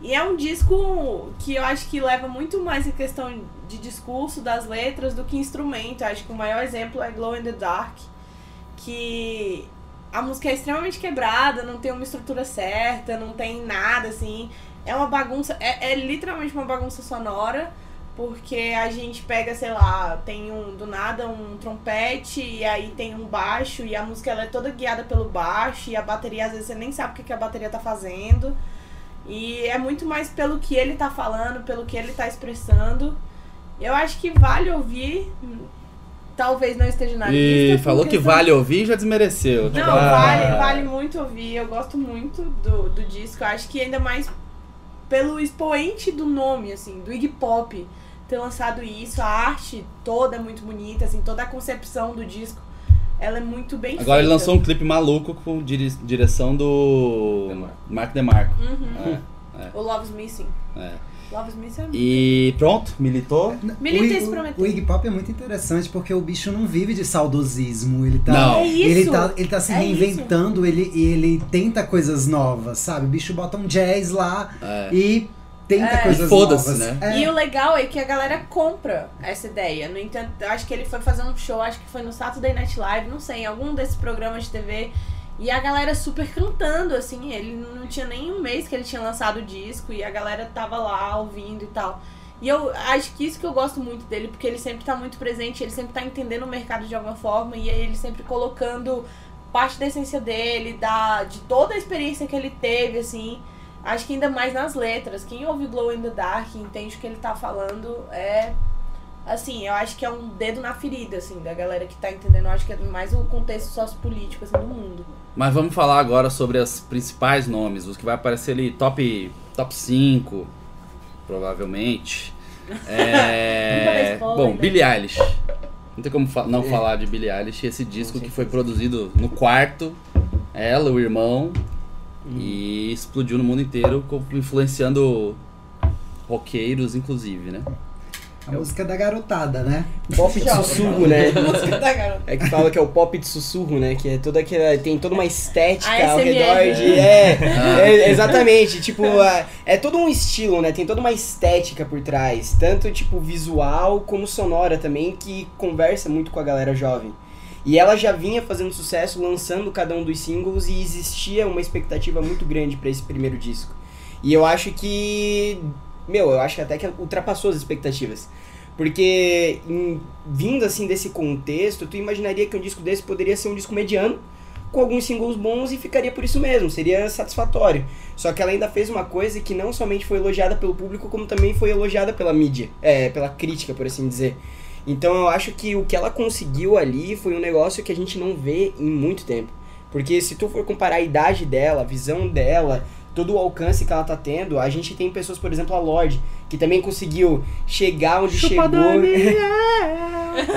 E é um disco que eu acho que leva muito mais em questão de discurso das letras do que instrumento. Eu acho que o maior exemplo é Glow in the Dark, que a música é extremamente quebrada, não tem uma estrutura certa, não tem nada assim. É uma bagunça, é, é literalmente uma bagunça sonora, porque a gente pega, sei lá, tem um do nada um trompete e aí tem um baixo e a música ela é toda guiada pelo baixo e a bateria às vezes você nem sabe o que, que a bateria tá fazendo. E é muito mais pelo que ele tá falando, pelo que ele tá expressando. Eu acho que vale ouvir. Talvez não esteja na E lista. por falou que vale ouvir e já desmereceu. Tipo, Não, ah, vale, vale muito ouvir. Eu gosto muito do, do disco. Eu acho que ainda mais pelo expoente do nome, assim, do Iggy Pop ter lançado isso. A arte toda é muito bonita, assim, toda a concepção do disco. Ela é muito bem Agora ele feita. lançou um clipe maluco com dire- direção do DeMarco. Mark DeMarco. Uhum. É, O Love's Missing. é. Love's Missing é muito E pronto, militou. Milita o, prometeu. Iggy Pop é muito interessante porque o bicho não vive de saudosismo. Ele tá, Não. É isso. ele tá, ele tá se É reinventando, ele, e ele tenta coisas novas, sabe? O bicho bota um jazz lá É. e tenta É. coisas novas. né? É. E o legal é que a galera compra essa ideia. No entanto, acho que ele foi fazer um show, acho que foi no Saturday Night Live, não sei, em algum desses programas de TV. E a galera super cantando, assim. Ele não tinha nem um mês que ele tinha lançado o disco e a galera tava lá ouvindo e tal. E eu acho que isso que eu gosto muito dele, porque ele sempre tá muito presente, ele sempre tá entendendo o mercado de alguma forma e aí ele sempre colocando parte da essência dele, da, de toda a experiência que ele teve, assim. Acho que ainda mais nas letras. Quem ouve Glow in the Dark entende o que ele tá falando é. Assim, eu acho que é um dedo na ferida, assim, da galera que tá entendendo. Eu acho que é mais o contexto sociopolítico, assim, do mundo. Mas vamos falar agora sobre os principais nomes, os que vai aparecer ali top, top 5, provavelmente. É, spoiler, bom, né? Billie Eilish. Não tem como fa- não É. falar de Billie Eilish, esse disco que foi produzido no quarto, ela, o irmão, e explodiu no mundo inteiro, influenciando roqueiros, inclusive, né? A música da garotada, né? Pop de sussurro, né? Música da garota. É que fala que é o pop de sussurro, né? Que é toda aquela. Tem toda uma estética ao redor de. É, é, exatamente. Tipo, é, é todo um estilo, né? Tem toda uma estética por trás. Tanto, tipo, visual como sonora também, que conversa muito com a galera jovem. E ela já vinha fazendo sucesso, lançando cada um dos singles, e existia uma expectativa muito grande pra esse primeiro disco. E eu acho que. Meu, eu acho até que ultrapassou as expectativas. Porque, em- vindo assim desse contexto, tu imaginaria que um disco desse poderia ser um disco mediano, com alguns singles bons e ficaria por isso mesmo, seria satisfatório. Só que ela ainda fez uma coisa que não somente foi elogiada pelo público, como também foi elogiada pela mídia, é, pela crítica, por assim dizer. Então eu acho que o que ela conseguiu ali foi um negócio que a gente não vê em muito tempo. Porque se tu for comparar a idade dela, a visão dela, todo o alcance que ela tá tendo, a gente tem pessoas, por exemplo, a Lorde, que também conseguiu chegar onde chegou.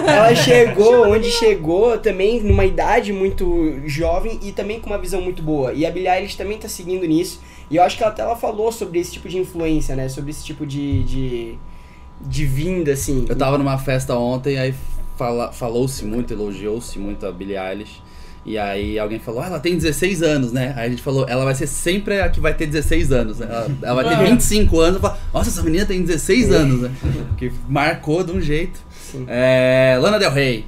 ela chegou onde chegou também numa idade muito jovem e também com uma visão muito boa. E a Billie Eilish também tá seguindo nisso. E eu acho que ela até ela falou sobre esse tipo de influência, né? Sobre esse tipo de, de, de vinda, assim. Eu tava numa festa ontem, aí fala, falou-se muito, elogiou-se muito a Billie Eilish. E aí alguém falou, ah, ela tem 16 anos, né? Aí a gente falou, ela vai ser sempre a que vai ter 16 anos, né? Ela, ela vai ter 25 anos, fala, nossa, essa menina tem 16 anos, né? Que marcou de um jeito. É, Lana Del Rey.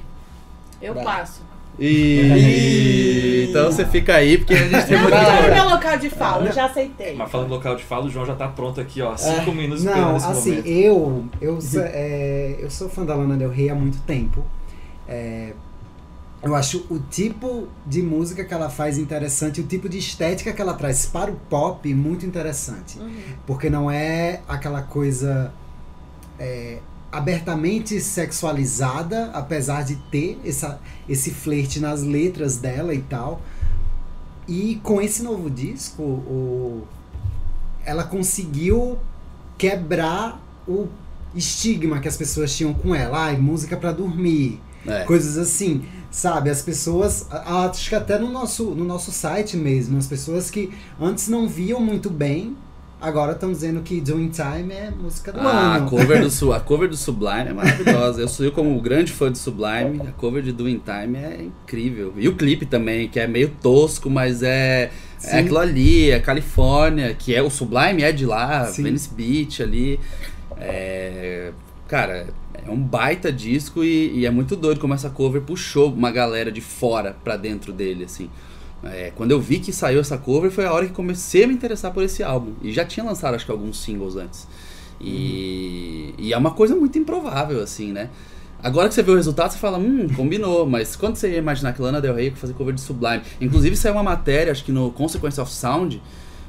Eu passo. E... Então você fica aí, porque a gente tem Não, muito não é meu local de fala, eu já aceitei. Mas falando local de fala, o João já tá pronto aqui, ó. Cinco minutos Não, assim, momento. eu, eu, sou, é, eu sou fã da Lana Del Rey há muito tempo. É, eu acho o tipo de música que ela faz interessante, o tipo de estética que ela traz para o pop muito interessante. Uhum. Porque não é aquela coisa é, abertamente sexualizada, apesar de ter essa, esse flerte nas letras dela e tal. E com esse novo disco, o, ela conseguiu quebrar o estigma que as pessoas tinham com ela. Ai, música pra dormir. É. Coisas assim, sabe? As pessoas, acho que até no nosso, no nosso site mesmo, as pessoas que antes não viam muito bem, agora estão dizendo que Doing Time é música do Ah, a ano. cover do, a cover do Sublime é maravilhosa. Eu sou eu como grande fã do Sublime, a cover de Doing Time é incrível. E o clipe também, que é meio tosco, mas é, Sim. é aquilo ali, é Califórnia, que é o Sublime é de lá, Sim. Venice Beach ali. É, cara, é um baita disco e, e é muito doido como essa cover puxou uma galera de fora pra dentro dele, assim. É, quando eu vi que saiu essa cover foi a hora que comecei a me interessar por esse álbum. E já tinha lançado acho que alguns singles antes. E, e é uma coisa muito improvável, assim, né? Agora que você vê o resultado, você fala, hum, combinou. Mas quando você ia imaginar que Lana Del Rey ia fazer cover de Sublime? Inclusive saiu uma matéria, acho que no Consequence of Sound,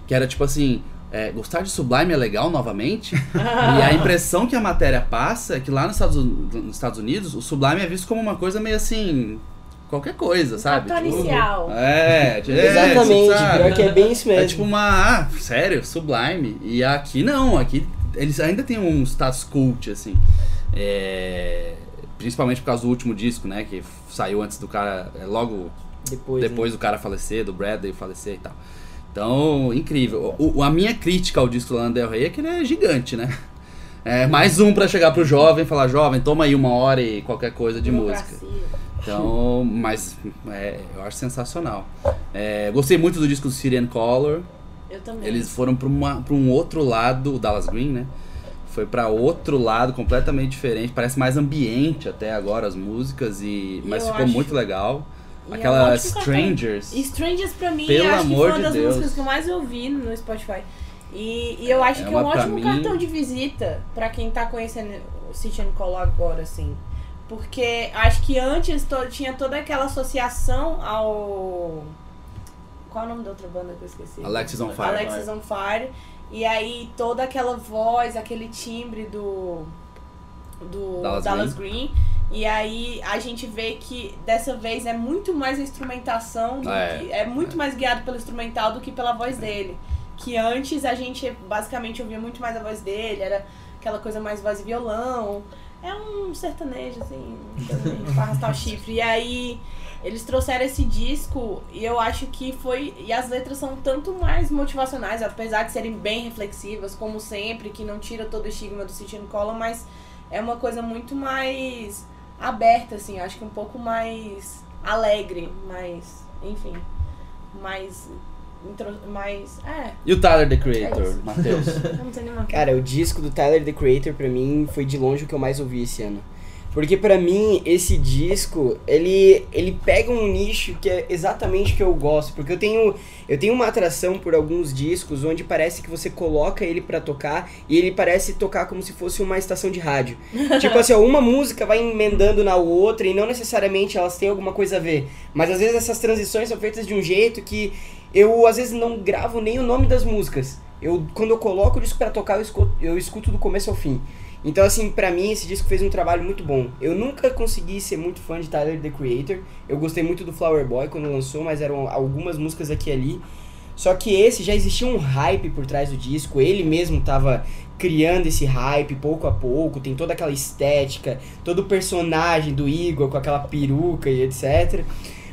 que era tipo assim, é, gostar de Sublime é legal novamente? e a impressão que a matéria passa é que lá nos Estados, nos Estados Unidos, o Sublime é visto como uma coisa meio assim, qualquer coisa, sabe? Tipo, inicial. é, é, Exatamente, sabe? pior que é bem isso mesmo. É tipo uma. Ah, sério, Sublime. E aqui não, aqui eles ainda têm um status cult, assim. É, principalmente por causa do último disco, né? Que saiu antes do cara. é, logo Depois, né? depois do cara falecer, do Bradley falecer e tal. Então, incrível. O, o- a minha crítica ao disco do Lana Del Rey é que ele é gigante, né? É mais um pra chegar pro jovem e falar, jovem, toma aí uma hora e qualquer coisa de música. Então, mas é, eu acho sensacional. É, gostei muito do disco do Syrian Color. Eu também. Eles foram pra um outro lado, o Dallas Green, né? Foi pra outro lado completamente diferente. Parece mais ambiente até agora as músicas, e mas Eu ficou acho- muito legal. E é Aquela. Strangers. Strangers pra mim, Pelo acho que foi uma das Deus. músicas que eu mais ouvi no Spotify. E, e eu acho É que é um ótimo mim- cartão de visita pra quem tá conhecendo o City and Call agora, assim. Porque acho que antes to- tinha toda aquela associação ao. Qual é o nome da outra banda que eu esqueci? Alexis on Fire. Alexis on Fire. E aí toda aquela voz, aquele timbre do. do Dallas Dallas, Green. E aí a gente vê que dessa vez é muito mais a instrumentação, do É, que, é muito mais guiado pelo instrumental do que pela voz dele. Que antes a gente basicamente ouvia muito mais a voz dele, era aquela coisa mais voz e violão. É um sertanejo, assim, pra arrastar o chifre. E aí eles trouxeram esse disco e eu acho que foi. E as letras são tanto mais motivacionais, apesar de serem bem reflexivas, como sempre, que não tira todo o estigma do and Cola, mas é uma coisa muito mais aberta, assim, acho que um pouco mais alegre, mais. enfim. Mais. Intro- mais. É, E o Tyler, The É Creator, isso. Matheus. não. Cara, o disco do Tyler, The Creator, pra mim, foi de longe o que eu mais ouvi esse ano. Porque pra mim, esse disco, ele, ele pega um nicho que é exatamente o que eu gosto. Porque eu tenho, eu tenho uma atração por alguns discos onde parece que você coloca ele pra tocar e ele parece tocar como se fosse uma estação de rádio. tipo assim, ó, uma música vai emendando na outra e não necessariamente elas têm alguma coisa a ver. Mas às vezes essas transições são feitas de um jeito que eu às vezes não gravo nem o nome das músicas. Eu, quando eu coloco o disco pra tocar, eu escuto, eu escuto do começo ao fim. Então, assim, pra mim, esse disco fez um trabalho muito bom. Eu nunca consegui ser muito fã de Tyler, The Creator. Eu gostei muito do Flower Boy quando lançou, mas eram algumas músicas aqui e ali. Só que esse já existia um hype por trás do disco, ele mesmo tava criando esse hype pouco a pouco, tem toda aquela estética, todo o personagem do Igor com aquela peruca e etc.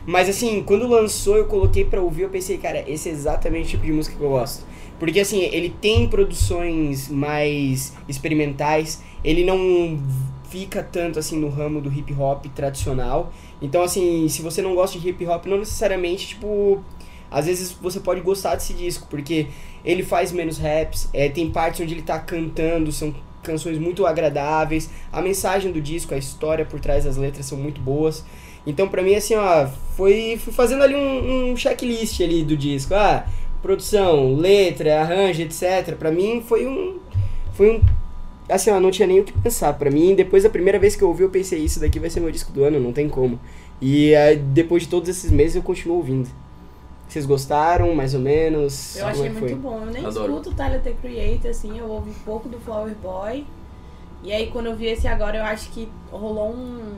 Mas assim, quando lançou eu coloquei pra ouvir, eu pensei, cara, esse é exatamente o tipo de música que eu gosto. Porque assim, ele tem produções mais experimentais, ele não fica tanto assim no ramo do hip hop tradicional. Então assim, se você não gosta de hip hop, não necessariamente, tipo, às vezes você pode gostar desse disco, porque ele faz menos raps, é, tem partes onde ele tá cantando, são canções muito agradáveis, a mensagem do disco, a história por trás das letras são muito boas. Então pra mim assim, ó, foi fui fazendo ali um, um checklist ali do disco. Ah, produção, letra, arranjo, etc. Pra mim foi um foi um assim, ó, não tinha nem o que pensar. Pra mim, depois da primeira vez que eu ouvi, eu pensei isso daqui vai ser meu disco do ano, não tem como. E aí, depois de todos esses meses eu continuo ouvindo. Vocês gostaram, mais ou menos? Eu Como achei é que foi? muito bom. Eu nem Adoro. escuto o Tyler The Creator, assim, eu ouvi pouco do Flower Boy. E aí quando eu vi esse agora, eu acho que rolou um.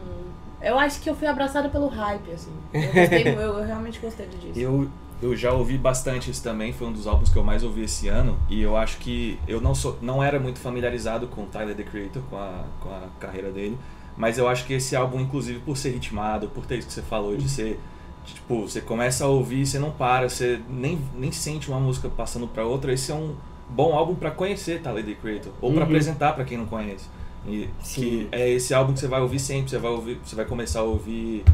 Eu acho que eu fui abraçada pelo hype, assim. Eu, gostei, eu, eu realmente gostei do disco. Eu, eu já ouvi bastante esse também, foi um dos álbuns que eu mais ouvi esse ano. E eu acho que eu não, sou, não era muito familiarizado com o Tyler The Creator, com a, com a carreira dele. Mas eu acho que esse álbum, inclusive por ser ritmado, por ter isso que você falou, de ser. Tipo, você começa a ouvir, você não para, você nem, nem sente uma música passando pra outra. Esse é um bom álbum pra conhecer Tyler The Creator, ou pra Uhum. apresentar pra quem não conhece. E Sim. que é esse álbum que você vai ouvir sempre, você vai ouvir, você vai começar a ouvir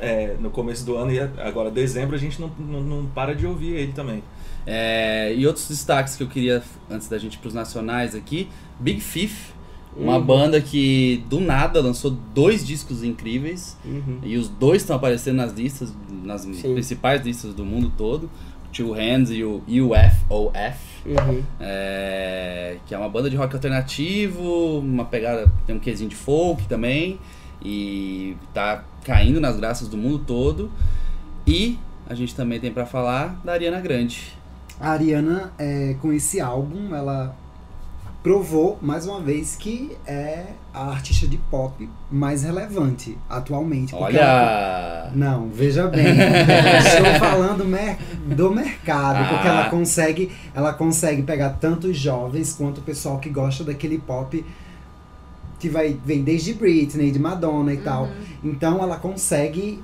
é, no começo do ano e agora dezembro a gente não, não, não para de ouvir ele também. É, e outros destaques que eu queria, antes da gente ir pros nacionais aqui, Big Fifth, uma Uhum. banda que do nada lançou dois discos incríveis Uhum. e os dois estão aparecendo nas listas, nas Sim. principais listas do mundo todo, Two Hands e o UFOF. Uhum. É, que é uma banda de rock alternativo, uma pegada, tem um quesinho de folk também, e tá caindo nas graças do mundo todo. E a gente também tem pra falar da Ariana Grande. A Ariana, é, com esse álbum, ela provou mais uma vez que é a artista de pop mais relevante atualmente. porque ela- Olha! Não, veja bem. Estou falando mer- do mercado, porque Ah. ela consegue, ela consegue pegar tanto os jovens quanto o pessoal que gosta daquele pop que vai vem desde Britney, de Madonna e tal. Então ela consegue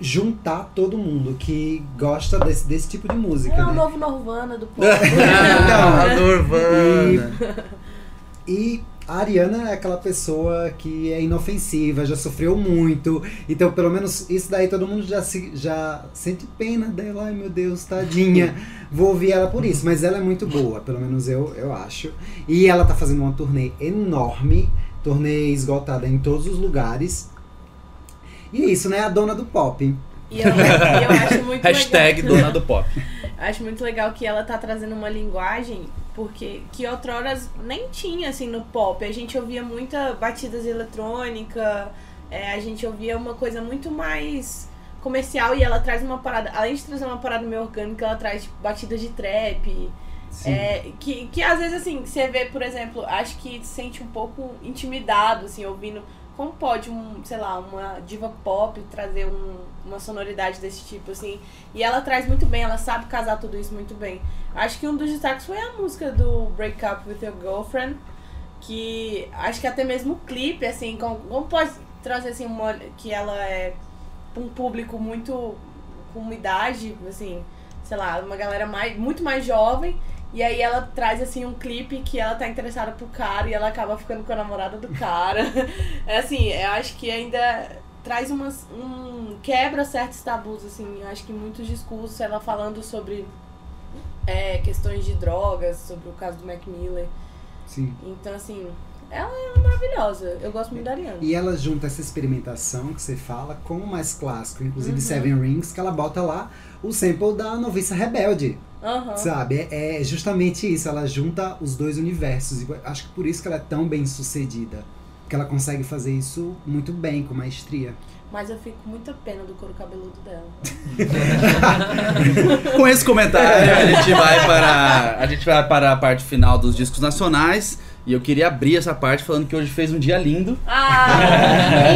juntar todo mundo que gosta desse, desse tipo de música, É o né? novo Norvana do pop. Ah, a Nirvana! E a Ariana é aquela pessoa que é inofensiva, já sofreu muito. Então, pelo menos isso daí todo mundo já, se, já sente pena dela. Ai meu Deus, tadinha. Vou ouvir ela por isso. Mas ela é muito boa, pelo menos eu, eu acho. E ela tá fazendo uma turnê enorme turnê esgotada em todos os lugares. E é isso, né? A dona do pop. E eu, eu acho muito Hashtag legal. dona do pop. Acho muito legal que ela tá trazendo uma linguagem porque que outroras nem tinha assim no pop. A gente ouvia muita batidas eletrônica, é, a gente ouvia uma coisa muito mais comercial e ela traz uma parada, além de trazer uma parada meio orgânica, ela traz tipo, batidas de trap. Sim. É, que, que às vezes assim, você vê, por exemplo, acho que se sente um pouco intimidado, assim, ouvindo. Como pode, um, sei lá, uma diva pop trazer um- uma sonoridade desse tipo, assim? E ela traz muito bem, ela sabe casar tudo isso muito bem. Acho que um dos destaques foi a música do Break Up With Your Girlfriend, que acho que até mesmo o clipe, assim, como, como pode trazer, assim, uma, que ela é um público muito, com uma idade, assim, sei lá, uma galera mais, muito mais jovem, e aí ela traz assim um clipe que ela tá interessada pro cara e ela acaba ficando com a namorada do cara. É assim, eu acho que ainda traz umas. um. quebra certos tabus, assim, eu acho que muitos discursos, ela falando sobre é, questões de drogas, sobre o caso do Mac Miller. Sim. Então, assim, ela é maravilhosa. Eu gosto muito da Ariana. E ela junta essa experimentação que você fala com o mais clássico, inclusive Uhum. Seven Rings, que ela bota lá o sample da Noviça Rebelde, Aham. sabe? É, é justamente isso, ela junta os dois universos. E acho que por isso que ela é tão bem sucedida. Que ela consegue fazer isso muito bem, com maestria. Mas eu fico com muita pena do couro cabeludo dela. Com esse comentário, a gente vai para a gente vai para a parte final dos discos nacionais. E eu queria abrir essa parte falando que hoje fez um dia lindo. Ah!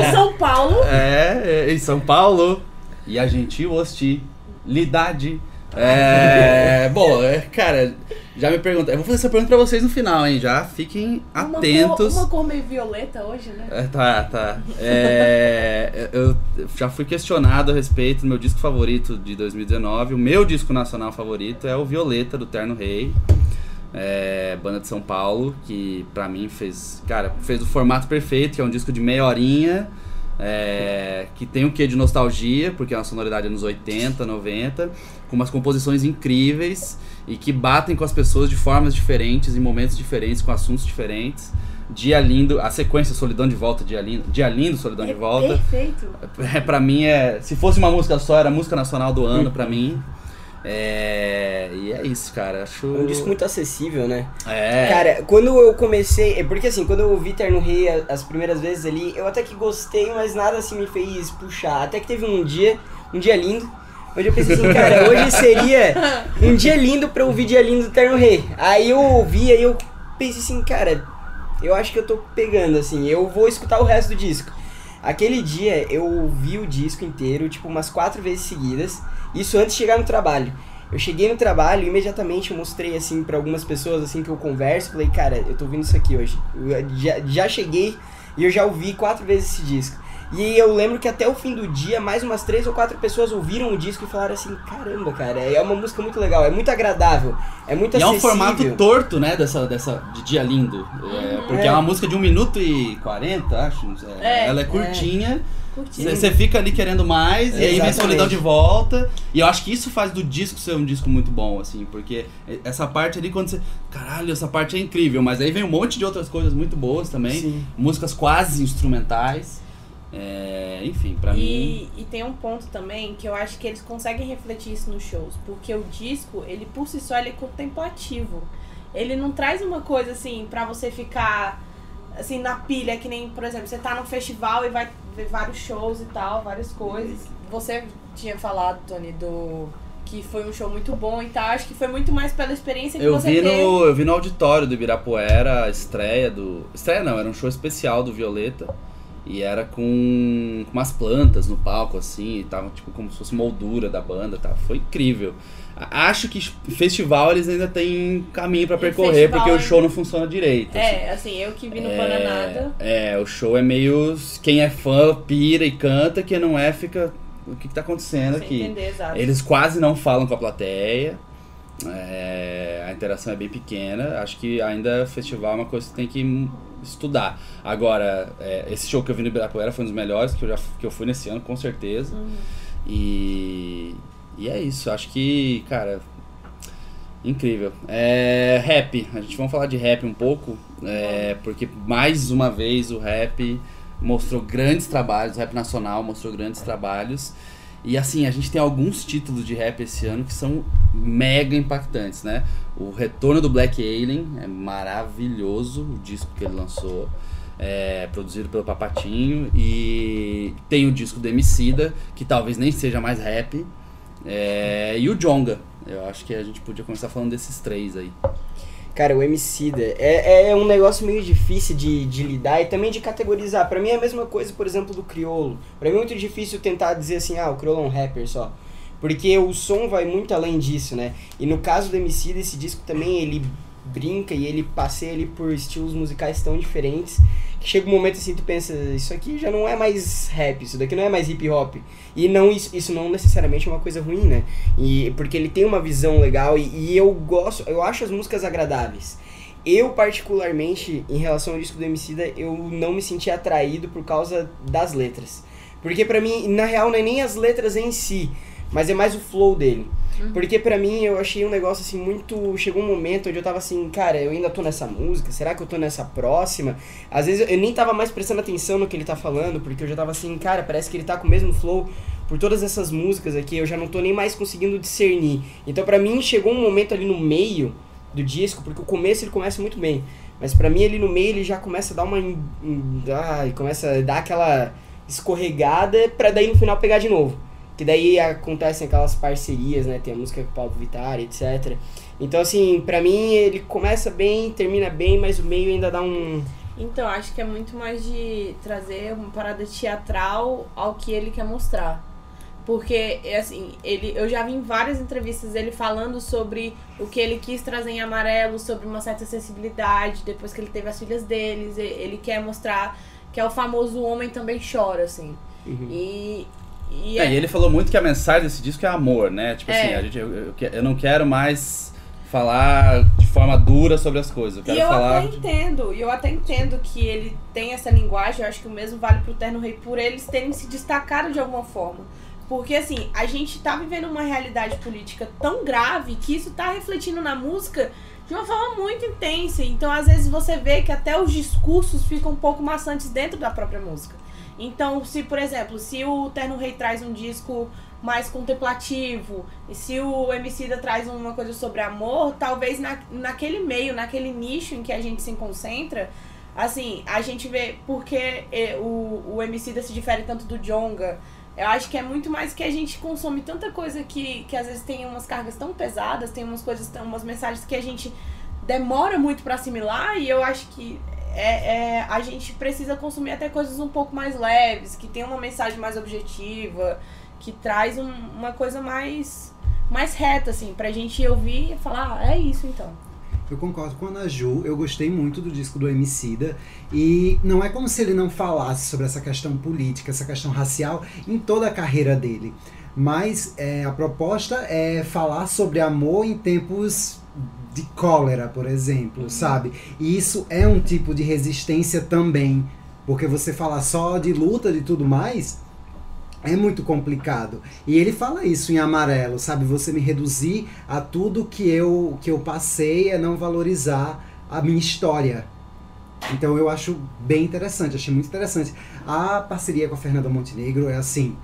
em São Paulo. É, em São Paulo. E a gentil hostilidade É, bom, é, cara, já me pergunta. Eu vou fazer essa pergunta pra vocês no final, hein? Já fiquem Uma atentos. cor, uma cor meio violeta hoje, né? É, tá, tá. É, eu já fui questionado a respeito do meu disco favorito de 2019. O meu disco nacional favorito é o Violeta, do Terno Rei. É, banda de São Paulo, que pra mim fez. Cara, fez o formato perfeito, que é um disco de meia horinha. É, que tem um quê de nostalgia, porque é uma sonoridade anos 80, 90, com umas composições incríveis e que batem com as pessoas de formas diferentes, em momentos diferentes, com assuntos diferentes. Dia lindo, a sequência Solidão de Volta, Dia lindo, Dia lindo, Solidão de É Volta. Perfeito. É, pra mim é. Se fosse uma música só, era a música nacional do ano pra mim. É. E é isso, cara. Acho. É um disco muito acessível, né? É. Cara, quando eu comecei. É porque assim, quando eu ouvi Terno Rei as primeiras vezes ali, eu até que gostei, mas nada assim me fez puxar. Até que teve um dia, um dia lindo, onde eu pensei assim, cara, hoje seria um dia lindo pra ouvir Dia Lindo do Terno Rei. Aí eu ouvi, aí eu pensei assim, cara, eu acho que eu tô pegando, assim, eu vou escutar o resto do disco. Aquele dia eu ouvi o disco inteiro, tipo, umas quatro vezes seguidas. Isso antes de chegar no trabalho. Eu cheguei no trabalho e imediatamente eu mostrei, assim, pra algumas pessoas, assim, que eu converso. Falei, cara, eu tô ouvindo isso aqui hoje. Eu já, já cheguei e eu já ouvi quatro vezes esse disco. E eu lembro que até o fim do dia, mais umas três ou quatro pessoas ouviram o disco e falaram assim, caramba, cara, é uma música muito legal, é muito agradável, é muito E é um acessível. formato torto, né, dessa, dessa de Dia Lindo. É, porque é. É. uma música de 1 minuto e 40, acho. É, Ela é curtinha. Curti. Você fica ali querendo mais, e aí vem. Solidão de volta. E eu acho que isso faz do disco ser um disco muito bom, assim, porque essa parte ali, quando você. Caralho, essa parte é incrível, mas aí vem um monte de outras coisas muito boas também. Sim. Músicas quase instrumentais. É, enfim, pra mim. E, tem um ponto também que eu acho que eles conseguem refletir isso nos shows, porque o disco, ele por si só, ele é contemplativo. Ele não traz uma coisa assim pra você ficar assim na pilha, que nem, por exemplo, você tá num festival e vai ver vários shows e tal, várias coisas. Você tinha falado, Tony, do que foi um show muito bom e tal. Acho que foi muito mais pela experiência que Eu você vi, teve. no, eu vi no auditório do Ibirapuera a estreia do. Estreia não, era um show especial do Violeta. E era com, com umas plantas no palco, assim, e tava tipo como se fosse moldura da banda, tá? Foi incrível. Acho que festival eles ainda têm caminho pra E percorrer, porque o ainda- show não funciona direito. assim. É, assim, eu que vi no Bananada. É, o show é meio. Quem é fã pira e canta, quem não é fica. O que, que tá acontecendo Sem aqui? entender, exato. Eles quase não falam com a plateia. é, a interação é bem pequena. Acho que ainda festival é uma coisa que tem que estudar. Agora, é, esse show que eu vi no Ibirapuera foi um dos melhores que eu, já, que eu fui nesse ano, com certeza. Uhum. E, e é isso. Acho que, cara, incrível. É, rap. A gente vai falar de rap um pouco, é, porque mais uma vez o rap mostrou grandes trabalhos, o rap nacional mostrou grandes trabalhos. E assim, a gente tem alguns títulos de rap esse ano que são mega impactantes, né? O Retorno do Black Alien é maravilhoso, o disco que ele lançou. É, produzido pelo Papatinho e tem o disco do Emicida, que talvez nem seja mais rap, é, e o Jonga. Eu acho que a gente podia começar falando desses três aí. Cara, o Emicida é, é um negócio meio difícil de, de lidar e também de categorizar. Pra mim é a mesma coisa, por exemplo, do Criolo. Pra mim é muito difícil tentar dizer assim, ah, o Criolo é um rapper só. Porque o som vai muito além disso, né? E no caso do Emicida, esse disco também, ele brinca e ele passeia ali por estilos musicais tão diferentes chega um momento assim, tu pensa, isso aqui já não é mais rap, isso daqui não é mais hip hop. E não isso, isso não necessariamente é uma coisa ruim, né? E porque ele tem uma visão legal e, e eu gosto, eu acho as músicas agradáveis. Eu, particularmente, em relação ao disco do Emicida, eu não me senti atraído por causa das letras. Porque pra mim, na real, não é nem as letras em si, mas é mais o flow dele. Porque pra mim, eu achei um negócio assim muito... Chegou um momento onde eu tava assim, cara, eu ainda tô nessa música, será que eu tô nessa próxima? Às vezes eu nem tava mais prestando atenção no que ele tá falando, porque eu já tava assim, cara, parece que ele tá com o mesmo flow por todas essas músicas aqui, eu já não tô nem mais conseguindo discernir. Então pra mim chegou um momento ali no meio do disco, porque o começo ele começa muito bem, mas pra mim ali no meio ele já começa a dar uma ai, começa a dar aquela escorregada pra daí no final pegar de novo. Que daí acontecem aquelas parcerias, né? Tem a música com o Paulo Vittar, etc. Então assim, pra mim ele começa bem, termina bem, mas o meio ainda dá um Então, acho que é muito mais de trazer uma parada teatral ao que ele quer mostrar. Porque, é assim, ele, eu já vi em várias entrevistas ele falando sobre o que ele quis trazer em amarelo, sobre uma certa sensibilidade, depois que ele teve as filhas deles, ele quer mostrar que é o famoso homem também chora, assim. Uhum. E, e É, e ele falou muito que a mensagem desse disco é amor, né? Tipo É. assim, a gente, eu, eu, eu não quero mais falar de forma dura sobre as coisas. Eu quero E eu falar. até entendo, e eu até entendo que ele tem essa linguagem, eu acho que o mesmo vale pro Terno Rei por eles terem se destacado de alguma forma. Porque assim, a gente tá vivendo uma realidade política tão grave que isso tá refletindo na música de uma forma muito intensa. Então, às vezes, você vê que até os discursos ficam um pouco maçantes dentro da própria música. Então, se, por exemplo, se o Terno Rei traz um disco mais contemplativo, e se o Emicida traz uma coisa sobre amor, talvez na, naquele meio, naquele nicho em que a gente se concentra, assim, a gente vê porque eh, o, o Emicida se difere tanto do Jonga. Eu acho que é muito mais que a gente consome tanta coisa que, que às vezes tem umas cargas tão pesadas, tem umas coisas, umas mensagens que a gente demora muito pra assimilar e eu acho que é, é, a gente precisa consumir até coisas um pouco mais leves, que tem uma mensagem mais objetiva, que traz um- uma coisa mais mais reta, assim, pra gente ouvir e falar, ah, é isso então. Eu concordo com a Ana Ju, eu gostei muito do disco do Emicida e não é como se ele não falasse sobre essa questão política, essa questão racial em toda a carreira dele. Mas é, a proposta é falar sobre amor em tempos de cólera, por exemplo, sabe? E isso é um tipo de resistência também, porque você falar só de luta, de tudo mais, é muito complicado. E ele fala isso em amarelo, sabe? Você me reduzir a tudo que eu, que eu passei é não valorizar a minha história. Então eu acho bem interessante, achei muito interessante. A parceria com a Fernanda Montenegro é assim,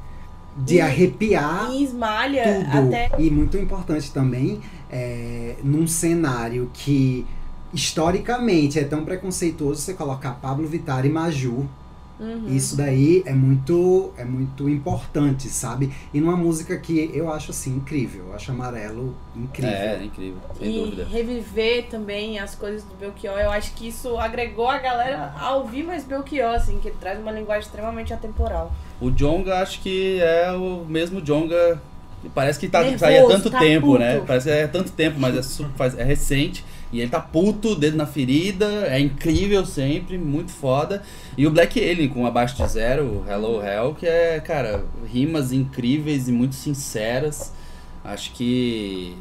de E- arrepiar E esmalha tudo. até. E muito importante também, é, num cenário que historicamente é tão preconceituoso, você colocar Pablo Vittar e Maju. Uhum. Isso daí é muito, é muito importante, sabe? E numa música que eu acho assim incrível, eu acho amarelo incrível. É, é incrível, sem e dúvida. reviver também as coisas do Belchior, eu acho que isso agregou a galera a ouvir mais Belchior, assim, que ele traz uma linguagem extremamente atemporal. O Jonga acho que é o mesmo Jonga. Parece que tá, Nervoso, tá aí há tanto tá tempo, puto. né? Parece que é tanto tempo, mas é, é recente. E ele tá puto, dedo na ferida, é incrível sempre, muito foda. E o Black Alien com Abaixo de Zero, Hello Hell, que é, cara, rimas incríveis e muito sinceras. Acho que.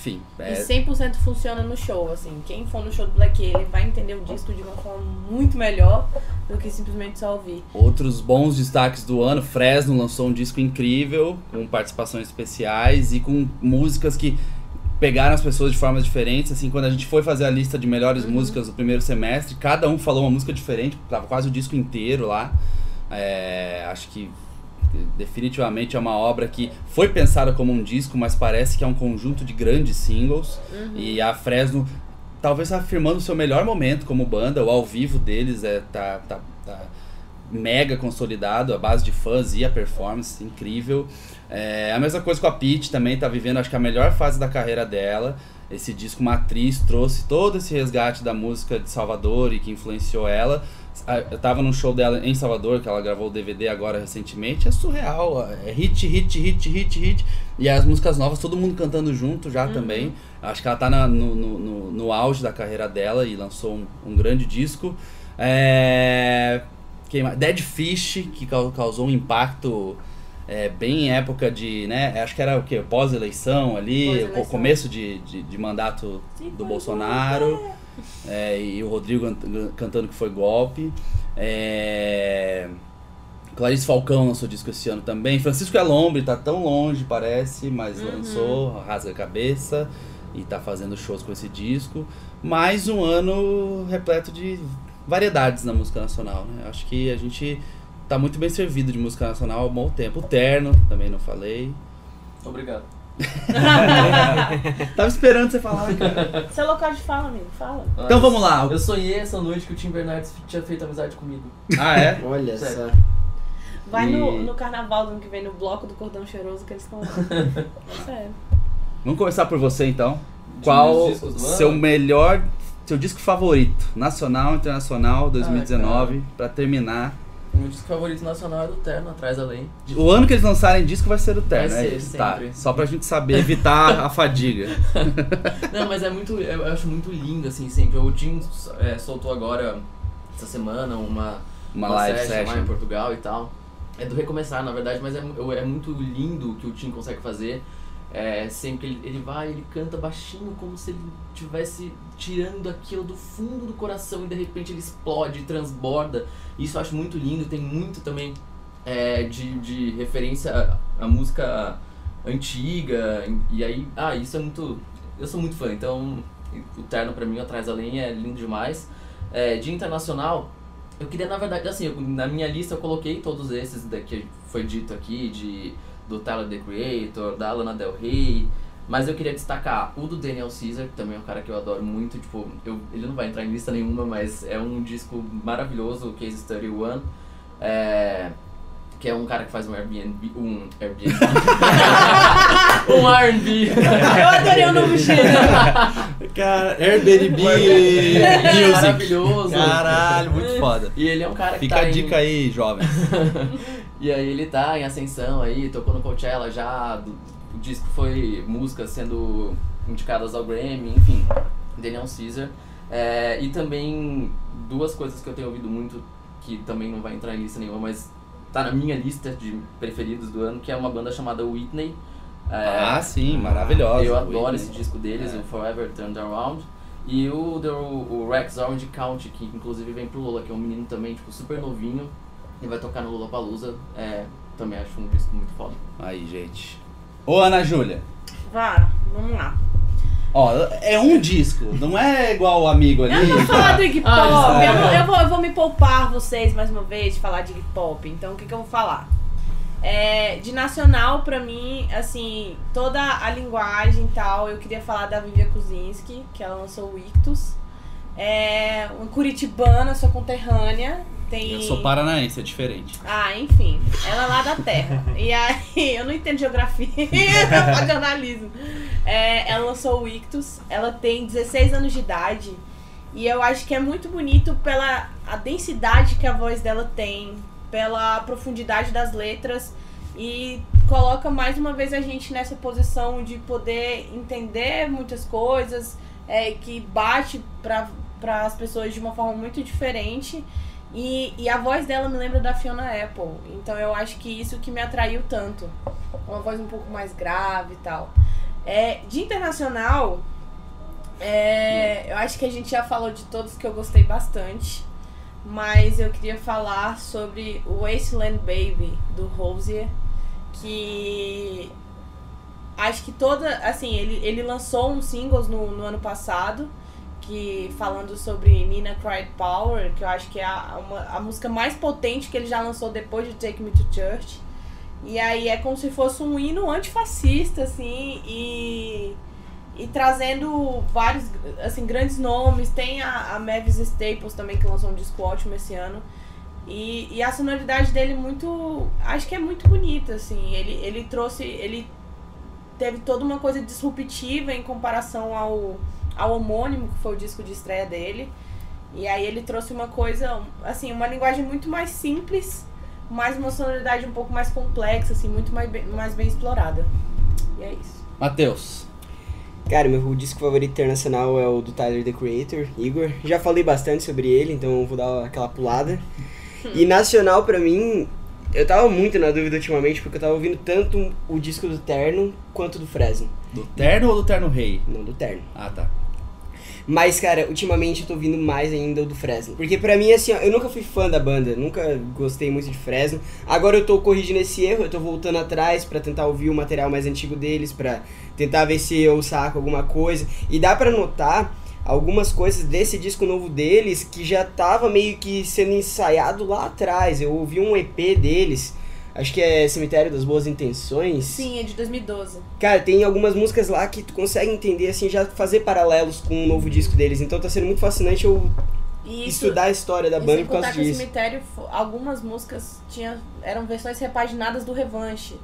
Enfim, E é, 100% funciona no show, assim. Quem for no show do Black Alien vai entender o disco de uma forma muito melhor do que simplesmente só ouvir. Outros bons destaques do ano, Fresno lançou um disco incrível, com participações especiais e com músicas que pegaram as pessoas de formas diferentes. Assim, quando a gente foi fazer a lista de melhores músicas do primeiro semestre, cada um falou uma música diferente, tava quase o disco inteiro lá. É, acho que definitivamente é uma obra que foi pensada como um disco, mas parece que é um conjunto de grandes singles. E a Fresno talvez afirmando o seu melhor momento como banda, o ao vivo deles é tá, tá, tá mega consolidado, a base de fãs e a performance incrível. É, a mesma coisa com a Peach também, tá vivendo acho que a melhor fase da carreira dela. Esse disco Matriz trouxe todo esse resgate da música de Salvador e que influenciou ela. Eu tava num show dela em Salvador, que ela gravou o DVD agora recentemente. É surreal, é hit, hit, hit, hit, hit. E as músicas novas, todo mundo cantando junto já também. Acho que ela tá na- no, no, no, auge da carreira dela e lançou um, um grande disco. É... Dead Fish, que cau- causou um impacto é, bem em época de, né? Acho que era o quê? Pós-eleição ali, Pós-eleição. o começo de, de, de mandato do Bolsonaro. É, e o Rodrigo can- cantando que foi golpe. É... Clarice Falcão lançou disco esse ano também. Francisco Elombre tá tão longe, parece, mas lançou Rasga a Cabeça e tá fazendo shows com esse disco. Mais um ano repleto de variedades na música nacional, né? Acho que a gente tá muito bem servido de música nacional há um bom tempo. O Terno, também não falei. Obrigado. Tava esperando você falar, cara. Seu local de fala, amigo, fala. Então vamos lá. Eu sonhei essa noite que o Tim Bernardes tinha feito amizade comigo. Ah, é? Olha Sério. só. Vai E- no, no carnaval do ano que vem, no bloco do Cordão Cheiroso que eles estão lá. É sério. Vamos começar por você então. De Qual meus discos do seu melhor, seu disco favorito, nacional, internacional, 2019, cara. pra terminar. Meu disco favorito nacional é do Terno, Atrás Além. O ano que eles lançarem disco vai ser o Terno, Vai né? ser, Tá, sempre. só pra gente saber evitar a fadiga. Não, mas é muito. Eu acho muito lindo, assim, sempre. O Tim é, soltou agora, essa semana, uma, Uma live lá em session. Portugal e tal. É do Recomeçar, na verdade, mas é, é muito lindo o que o Tim consegue fazer. É, sempre ele, ele vai, ele canta baixinho, como se ele estivesse tirando aquilo do fundo do coração e de repente ele explode, transborda. Isso eu acho muito lindo. Tem muito também é, de, de referência à, música antiga. E aí, ah, isso é muito. Eu sou muito fã, então o Terno pra mim, Atrás da Lenha, é lindo demais. É, de internacional, eu queria, na verdade, assim, eu- na minha lista eu coloquei todos esses da que foi dito aqui, de, do Tyler, The Creator, da Lana Del Rey, mas eu queria destacar o do Daniel Caesar, que também é um cara que eu adoro muito, tipo, eu, ele não vai entrar em lista nenhuma, mas é um disco maravilhoso, o Case 31, é, que é um cara que faz um Airbnb, um Airbnb, um R&B. Eu adorei o novo gênero. Cara, Airbnb É maravilhoso. Caralho, muito foda. E ele é um cara que Fica tá a em- dica aí, jovens. E aí ele tá em ascensão aí, tocou no Coachella já, do- o disco foi músicas sendo indicadas ao Grammy, enfim, Daniel Caesar. É, e também duas coisas que eu tenho ouvido muito, que também não vai entrar em lista nenhuma, mas tá na minha lista de preferidos do ano, que é uma banda chamada Whitney. É, ah, sim, maravilhosa. eu adoro Whitney. esse disco deles, É. o Forever Turned Around. E o, do, o Rex Orange County, que inclusive vem pro Lula, que é um menino também, tipo, super novinho. E vai tocar no Lollapalooza. É, também acho um disco muito foda. Aí, gente. Ô, Ana Júlia. Vá, vamos lá. Ó, é um disco, não é igual o amigo ali. Eu não vou falar do Iggy Pop, Ah, eu, é. não- eu vou, eu vou me poupar vocês mais uma vez de falar de Iggy Pop. Então o que, que eu vou falar? É, de nacional, pra mim, assim, toda a linguagem e tal, eu queria falar da Vivian Kuzinski, que ela lançou o Ictus. É uma curitibana, sua conterrânea. Tem... Eu sou paranaense, é diferente. Ah, enfim, ela é lá da Terra. E aí, eu não entendo geografia, só jornalismo. É, ela lançou o Ictus, ela tem 16 anos de idade. E eu acho que é muito bonito pela a densidade que a voz dela tem, pela profundidade das letras e coloca mais uma vez a gente nessa posição de poder entender muitas coisas, é, que bate para as pessoas de uma forma muito diferente. E, e a voz dela me lembra da Fiona Apple. Então eu acho que isso que me atraiu tanto. Uma voz um pouco mais grave e tal. É, de internacional, é, eu acho que a gente já falou de todos que eu gostei bastante. Mas eu queria falar sobre o Wasteland Baby, do Rosier. Que acho que toda. Assim, ele, ele lançou uns singles no, no ano passado que falando sobre Nina Cried Power, que eu acho que é a, uma, a música mais potente que ele já lançou depois de Take Me to Church. E aí é como se fosse um hino antifascista, assim, e, e trazendo vários, assim, grandes nomes. Tem a, a Mavis Staples também, que lançou um disco ótimo esse ano. E, e a sonoridade dele muito, acho que é muito bonita, assim. Ele, ele trouxe, ele teve toda uma coisa disruptiva em comparação ao ao homônimo, que foi o disco de estreia dele. E aí ele trouxe uma coisa, assim, uma linguagem muito mais simples, mas uma sonoridade um pouco mais complexa, assim, muito mais bem, mais bem explorada. E é isso. Matheus. Cara, meu disco favorito internacional é o do Tyler, The Creator, Igor. Já falei bastante sobre ele, então eu vou dar aquela pulada. E nacional, pra mim, eu tava muito na dúvida ultimamente, porque eu tava ouvindo tanto o disco do Terno quanto do Fresno. Do Terno ou do Terno Rei? Não, do Terno. Ah, tá. Mas, cara, ultimamente eu tô ouvindo mais ainda do Fresno. Porque pra mim, assim, ó, eu nunca fui fã da banda, nunca gostei muito de Fresno. Agora eu tô corrigindo esse erro, eu tô voltando atrás pra tentar ouvir o material mais antigo deles, pra tentar ver se eu saco alguma coisa. E dá pra notar algumas coisas desse disco novo deles que já tava meio que sendo ensaiado lá atrás. Eu ouvi um EP deles, acho que é Cemitério das Boas Intenções. Sim, é de 2012. Cara, tem algumas músicas lá que tu consegue entender, assim, já fazer paralelos com o novo disco deles. Então tá sendo muito fascinante eu isso, estudar a história da banda por causa que disso. cemitério, algumas músicas tinha, eram versões repaginadas do Revanche.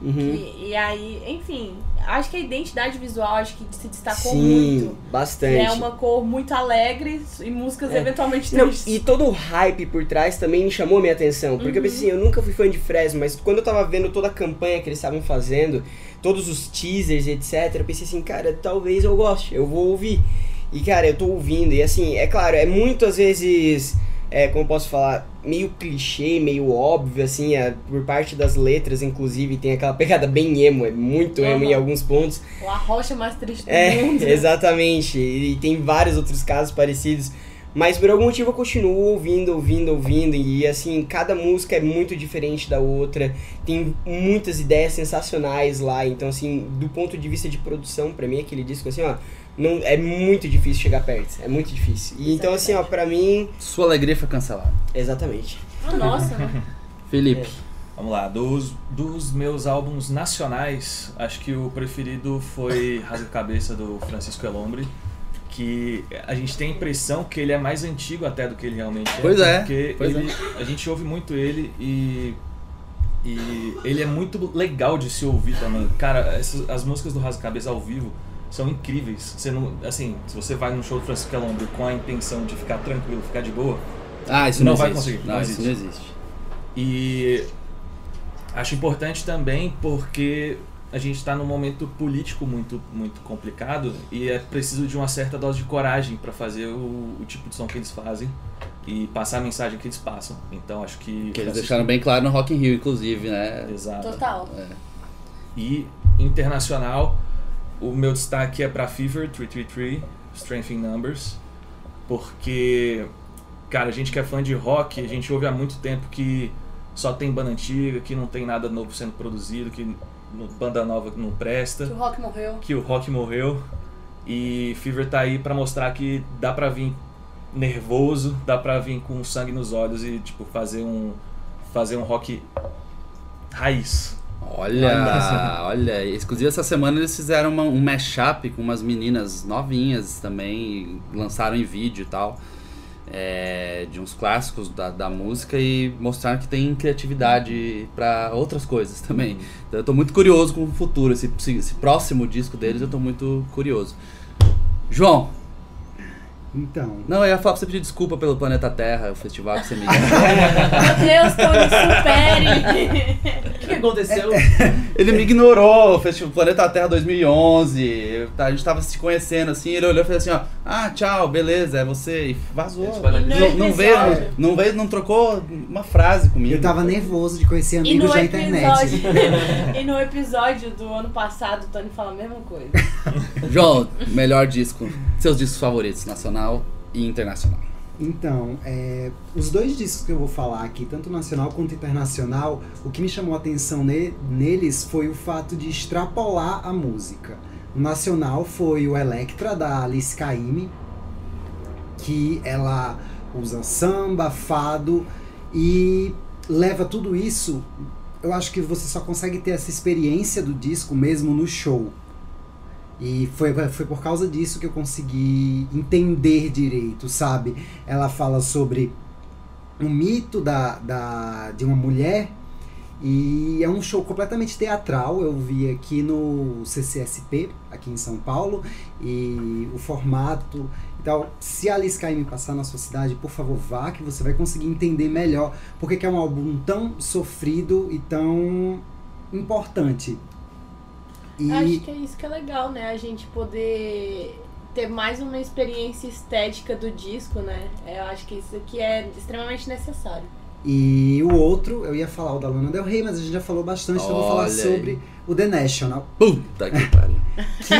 Uhum. E, e aí, enfim, acho que a identidade visual acho que se destacou Sim, muito. bastante. É uma cor muito alegre e músicas É. eventualmente Não, tristes. e todo o hype por trás também me chamou minha atenção. Porque eu pensei assim, eu nunca fui fã de Fresno, mas quando eu tava vendo toda a campanha que eles estavam fazendo, todos os teasers, etc, eu pensei assim, cara, talvez eu goste, eu vou ouvir. E cara, eu tô ouvindo, e assim, é claro, é muito às vezes, é, como eu posso falar, meio clichê, meio óbvio, assim, é, por parte das letras, inclusive, tem aquela pegada bem emo, é muito emo em alguns pontos. O A Rocha Mais Triste do É, Mundo. exatamente. E tem vários outros casos parecidos. Mas por algum motivo eu continuo ouvindo, ouvindo, ouvindo. E assim, cada música é muito diferente da outra. Tem muitas ideias sensacionais lá. Então, assim, do ponto de vista de produção, pra mim, aquele disco, assim, ó. Não, é muito difícil chegar perto. É muito difícil. E, então, assim, ó, pra mim. Sua alegria foi cancelada. Exatamente. Ah, nossa, né? Felipe. Vamos lá, dos, dos meus álbuns nacionais, acho que o preferido foi Rasga Cabeça do Francisco Elombre, que a gente tem a impressão que ele é mais antigo até do que ele realmente é. Pois é, Porque pois ele, a gente ouve muito ele e, e ele é muito legal de se ouvir também. Cara, essas, as músicas do Rasga Cabeça ao vivo são incríveis. Você não, assim, se você vai num show do Francisco Elombre com a intenção de ficar tranquilo, ficar de boa, Ah, isso não, Não vai conseguir, Não, não isso não existe. E acho importante também porque a gente está num momento político muito, muito complicado e é preciso de uma certa dose de coragem para fazer o, o tipo de som que eles fazem e passar a mensagem que eles passam. Então acho que. Que eles deixaram bem claro no Rock in Rio, inclusive, né? Exato. Total. E internacional, o meu destaque é para Fever 333, Strength in Numbers, porque, cara, a gente que é fã de rock, a gente ouve há muito tempo que só tem banda antiga, que não tem nada novo sendo produzido, que banda nova não Que presta, o rock morreu. que o rock morreu. E Fever tá aí pra mostrar que dá pra vir nervoso, dá pra vir com sangue nos olhos e tipo fazer um fazer um rock raiz. Olha, olha, inclusive essa semana eles fizeram uma- um mashup com umas meninas novinhas também, lançaram em vídeo e tal, é, de uns clássicos da, da música e mostraram que tem criatividade pra outras coisas também. Então eu tô muito curioso com o futuro, esse, esse próximo disco deles eu tô muito curioso. João, Então, não, eu ia falar pra você pedir desculpa pelo Planeta Terra, o festival que você me Meu Deus, Tony, supere! O que aconteceu? Ele me ignorou, fez tipo Planeta Terra 2011. tá, A gente tava se conhecendo assim, ele olhou e fez assim, ó, ah, tchau, beleza, é você, e vazou. Não, não veio, não veio, não trocou uma frase comigo. eu tava nervoso de conhecer amigos da internet. e no episódio do ano passado, o Tony fala a mesma coisa. João, melhor disco, seus discos favoritos, nacional e internacional. Então, é, os dois discos que eu vou falar aqui, tanto nacional quanto internacional, o que me chamou a atenção ne- neles foi o fato de extrapolar a música. O nacional foi o Electra, da Alice Caymmi, que ela usa samba, fado e leva tudo isso. Eu acho que você só consegue ter essa experiência do disco mesmo no show. E foi, foi por causa disso que eu consegui entender direito, sabe? Ela fala sobre um mito da, da, de uma mulher e é um show completamente teatral. Eu vi aqui no CCSP, aqui em São Paulo, e o formato. Então, se Alice Caymmi passar na sua cidade, por favor, vá, que você vai conseguir entender melhor porque que é um álbum tão sofrido e tão importante. E Acho que é isso que é legal, né? A gente poder ter mais uma experiência estética do disco, né? Eu acho que isso aqui é extremamente necessário. E o outro, eu ia falar o da Lana Del Rey, mas a gente já falou bastante, então eu vou falar aí. sobre o The National, Puta que pariu. que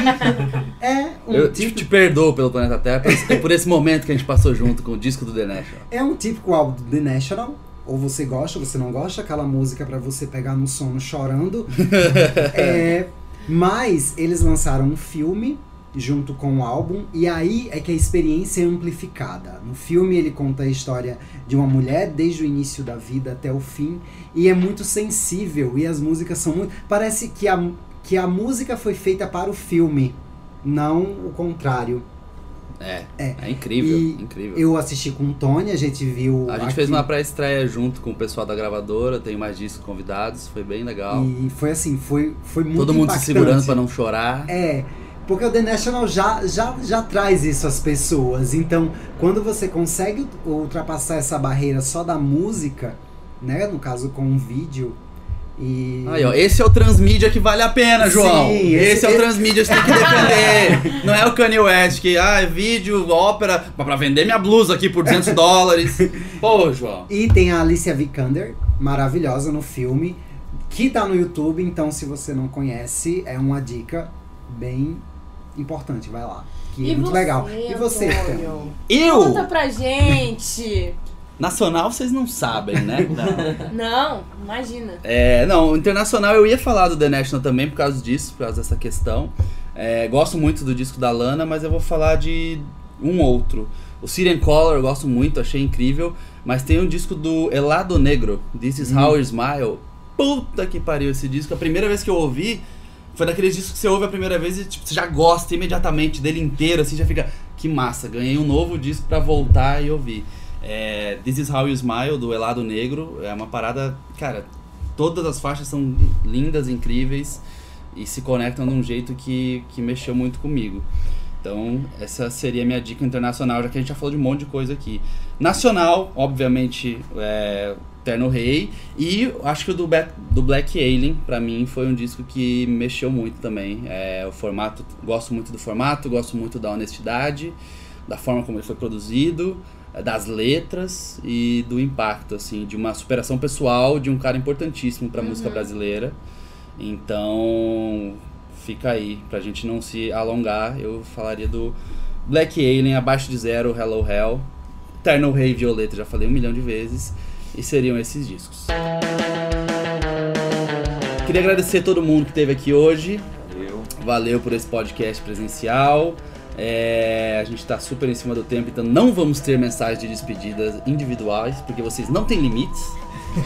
é um Eu te, típico, te perdoo pelo Planeta Terra, por, por esse momento que a gente passou junto com o disco do The National. é um típico álbum do The National. Ou você gosta, ou você não gosta, aquela música pra você pegar no sono chorando. É, mas eles lançaram um filme junto com o álbum e aí é que a experiência é amplificada. No filme ele conta a história de uma mulher desde o início da vida até o fim e é muito sensível e as músicas são muito parece que a que a música foi feita para o filme, não o contrário. É, É. é, incrível, E incrível. Eu assisti com o Tony, a gente viu. A gente aqui, fez uma pré-estreia junto com o pessoal da gravadora, tem mais discos convidados, foi bem legal. E foi assim, foi, foi muito Todo mundo se impactante. segurando pra não chorar. É, porque o The National já, já, já traz isso às pessoas. Então, quando você consegue ultrapassar essa barreira só da música, né? No caso com um vídeo. E. Aí, ó, esse é o transmídia que vale a pena, João. Sim, esse, esse- é o transmídia que você tem que defender. Não é o Kanye West que, ah, é vídeo, ópera, mas pra vender minha blusa aqui por 200 dólares. Pô, João. E tem a Alicia Vikander, maravilhosa no filme, que tá no YouTube, então se você não conhece, é uma dica bem importante, vai lá. Que é muito legal. E você? Antônio? Eu? Conta pra gente. Nacional vocês não sabem, né? Não, imagina. É, não, internacional eu ia falar do The National também por causa disso, por causa dessa questão. É, gosto muito do disco da Lana, mas eu vou falar de um outro. O Syrian Color eu gosto muito, achei incrível. Mas tem um disco do Elado Negro, This Is How I Smile. Puta que pariu esse disco. A primeira vez que eu ouvi foi daqueles discos que você ouve a primeira vez e tipo, você já gosta imediatamente dele inteiro, assim, já fica. Que massa, ganhei um novo disco pra voltar e ouvir. É, This Is How You Smile, do Elado Negro, é uma parada, cara, todas as faixas são lindas, incríveis e se conectam de um jeito que, que mexeu muito comigo. Então, essa seria a minha dica internacional, já que a gente já falou de um monte de coisa aqui. Nacional, obviamente, é Terno Rei. E acho que o do, Black, do Black Alien, pra mim, foi um disco que mexeu muito também. É, o formato, gosto muito do formato, gosto muito da honestidade, da forma como ele foi produzido, é, das letras e do impacto, assim, de uma superação pessoal de um cara importantíssimo pra música brasileira. Então, fica aí, pra gente não se alongar, eu falaria do Black Alien, Abaixo de Zero, Hello Hell, Eternal Rei Violeta, já falei um milhão de vezes, e seriam esses discos. Queria agradecer a todo mundo que esteve aqui hoje, Valeu. valeu por esse podcast presencial. É, a gente está super em cima do tempo, então não vamos ter mensagens de despedidas individuais, porque vocês não têm limites.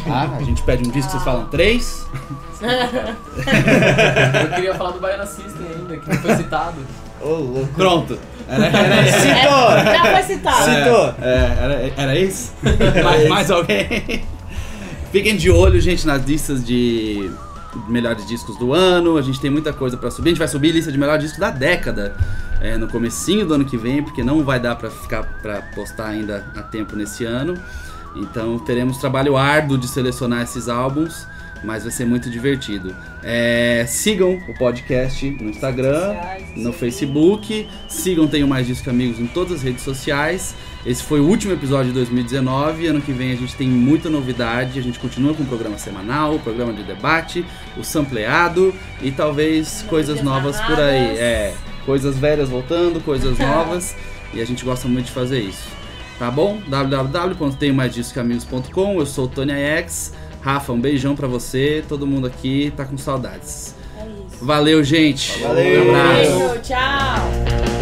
Tá? A gente pede um disco, vocês falam três. Eu queria falar do Baiana System ainda, que não foi citado. Pronto. Era, era isso. Citou! Já foi citado. Citou! É, era, era isso? mais, mais alguém? Fiquem de olho, gente, nas listas de melhores discos do ano. A gente tem muita coisa pra subir. A gente vai subir a lista de melhores discos da década é, no comecinho do ano que vem, porque não vai dar pra ficar para postar ainda a tempo nesse ano. Então teremos trabalho árduo de selecionar esses álbuns, mas vai ser muito divertido. É, sigam o podcast no Instagram, no. Facebook. Sigam Tenho Mais Disco que Amigos em todas as redes sociais. Esse foi o último episódio de 2019. Ano que vem a gente tem muita novidade. A gente continua com o programa semanal, o programa de debate, o sampleado e talvez coisas novas por aí. É, coisas velhas voltando, coisas novas. E a gente gosta muito de fazer isso. Tá bom? www.tenhomaisdiscoamigos.com Eu sou o Tony X. Rafa, um beijão pra você. Todo mundo aqui tá com saudades. É isso. Valeu, gente. Valeu. Um abraço. Beijo, tchau.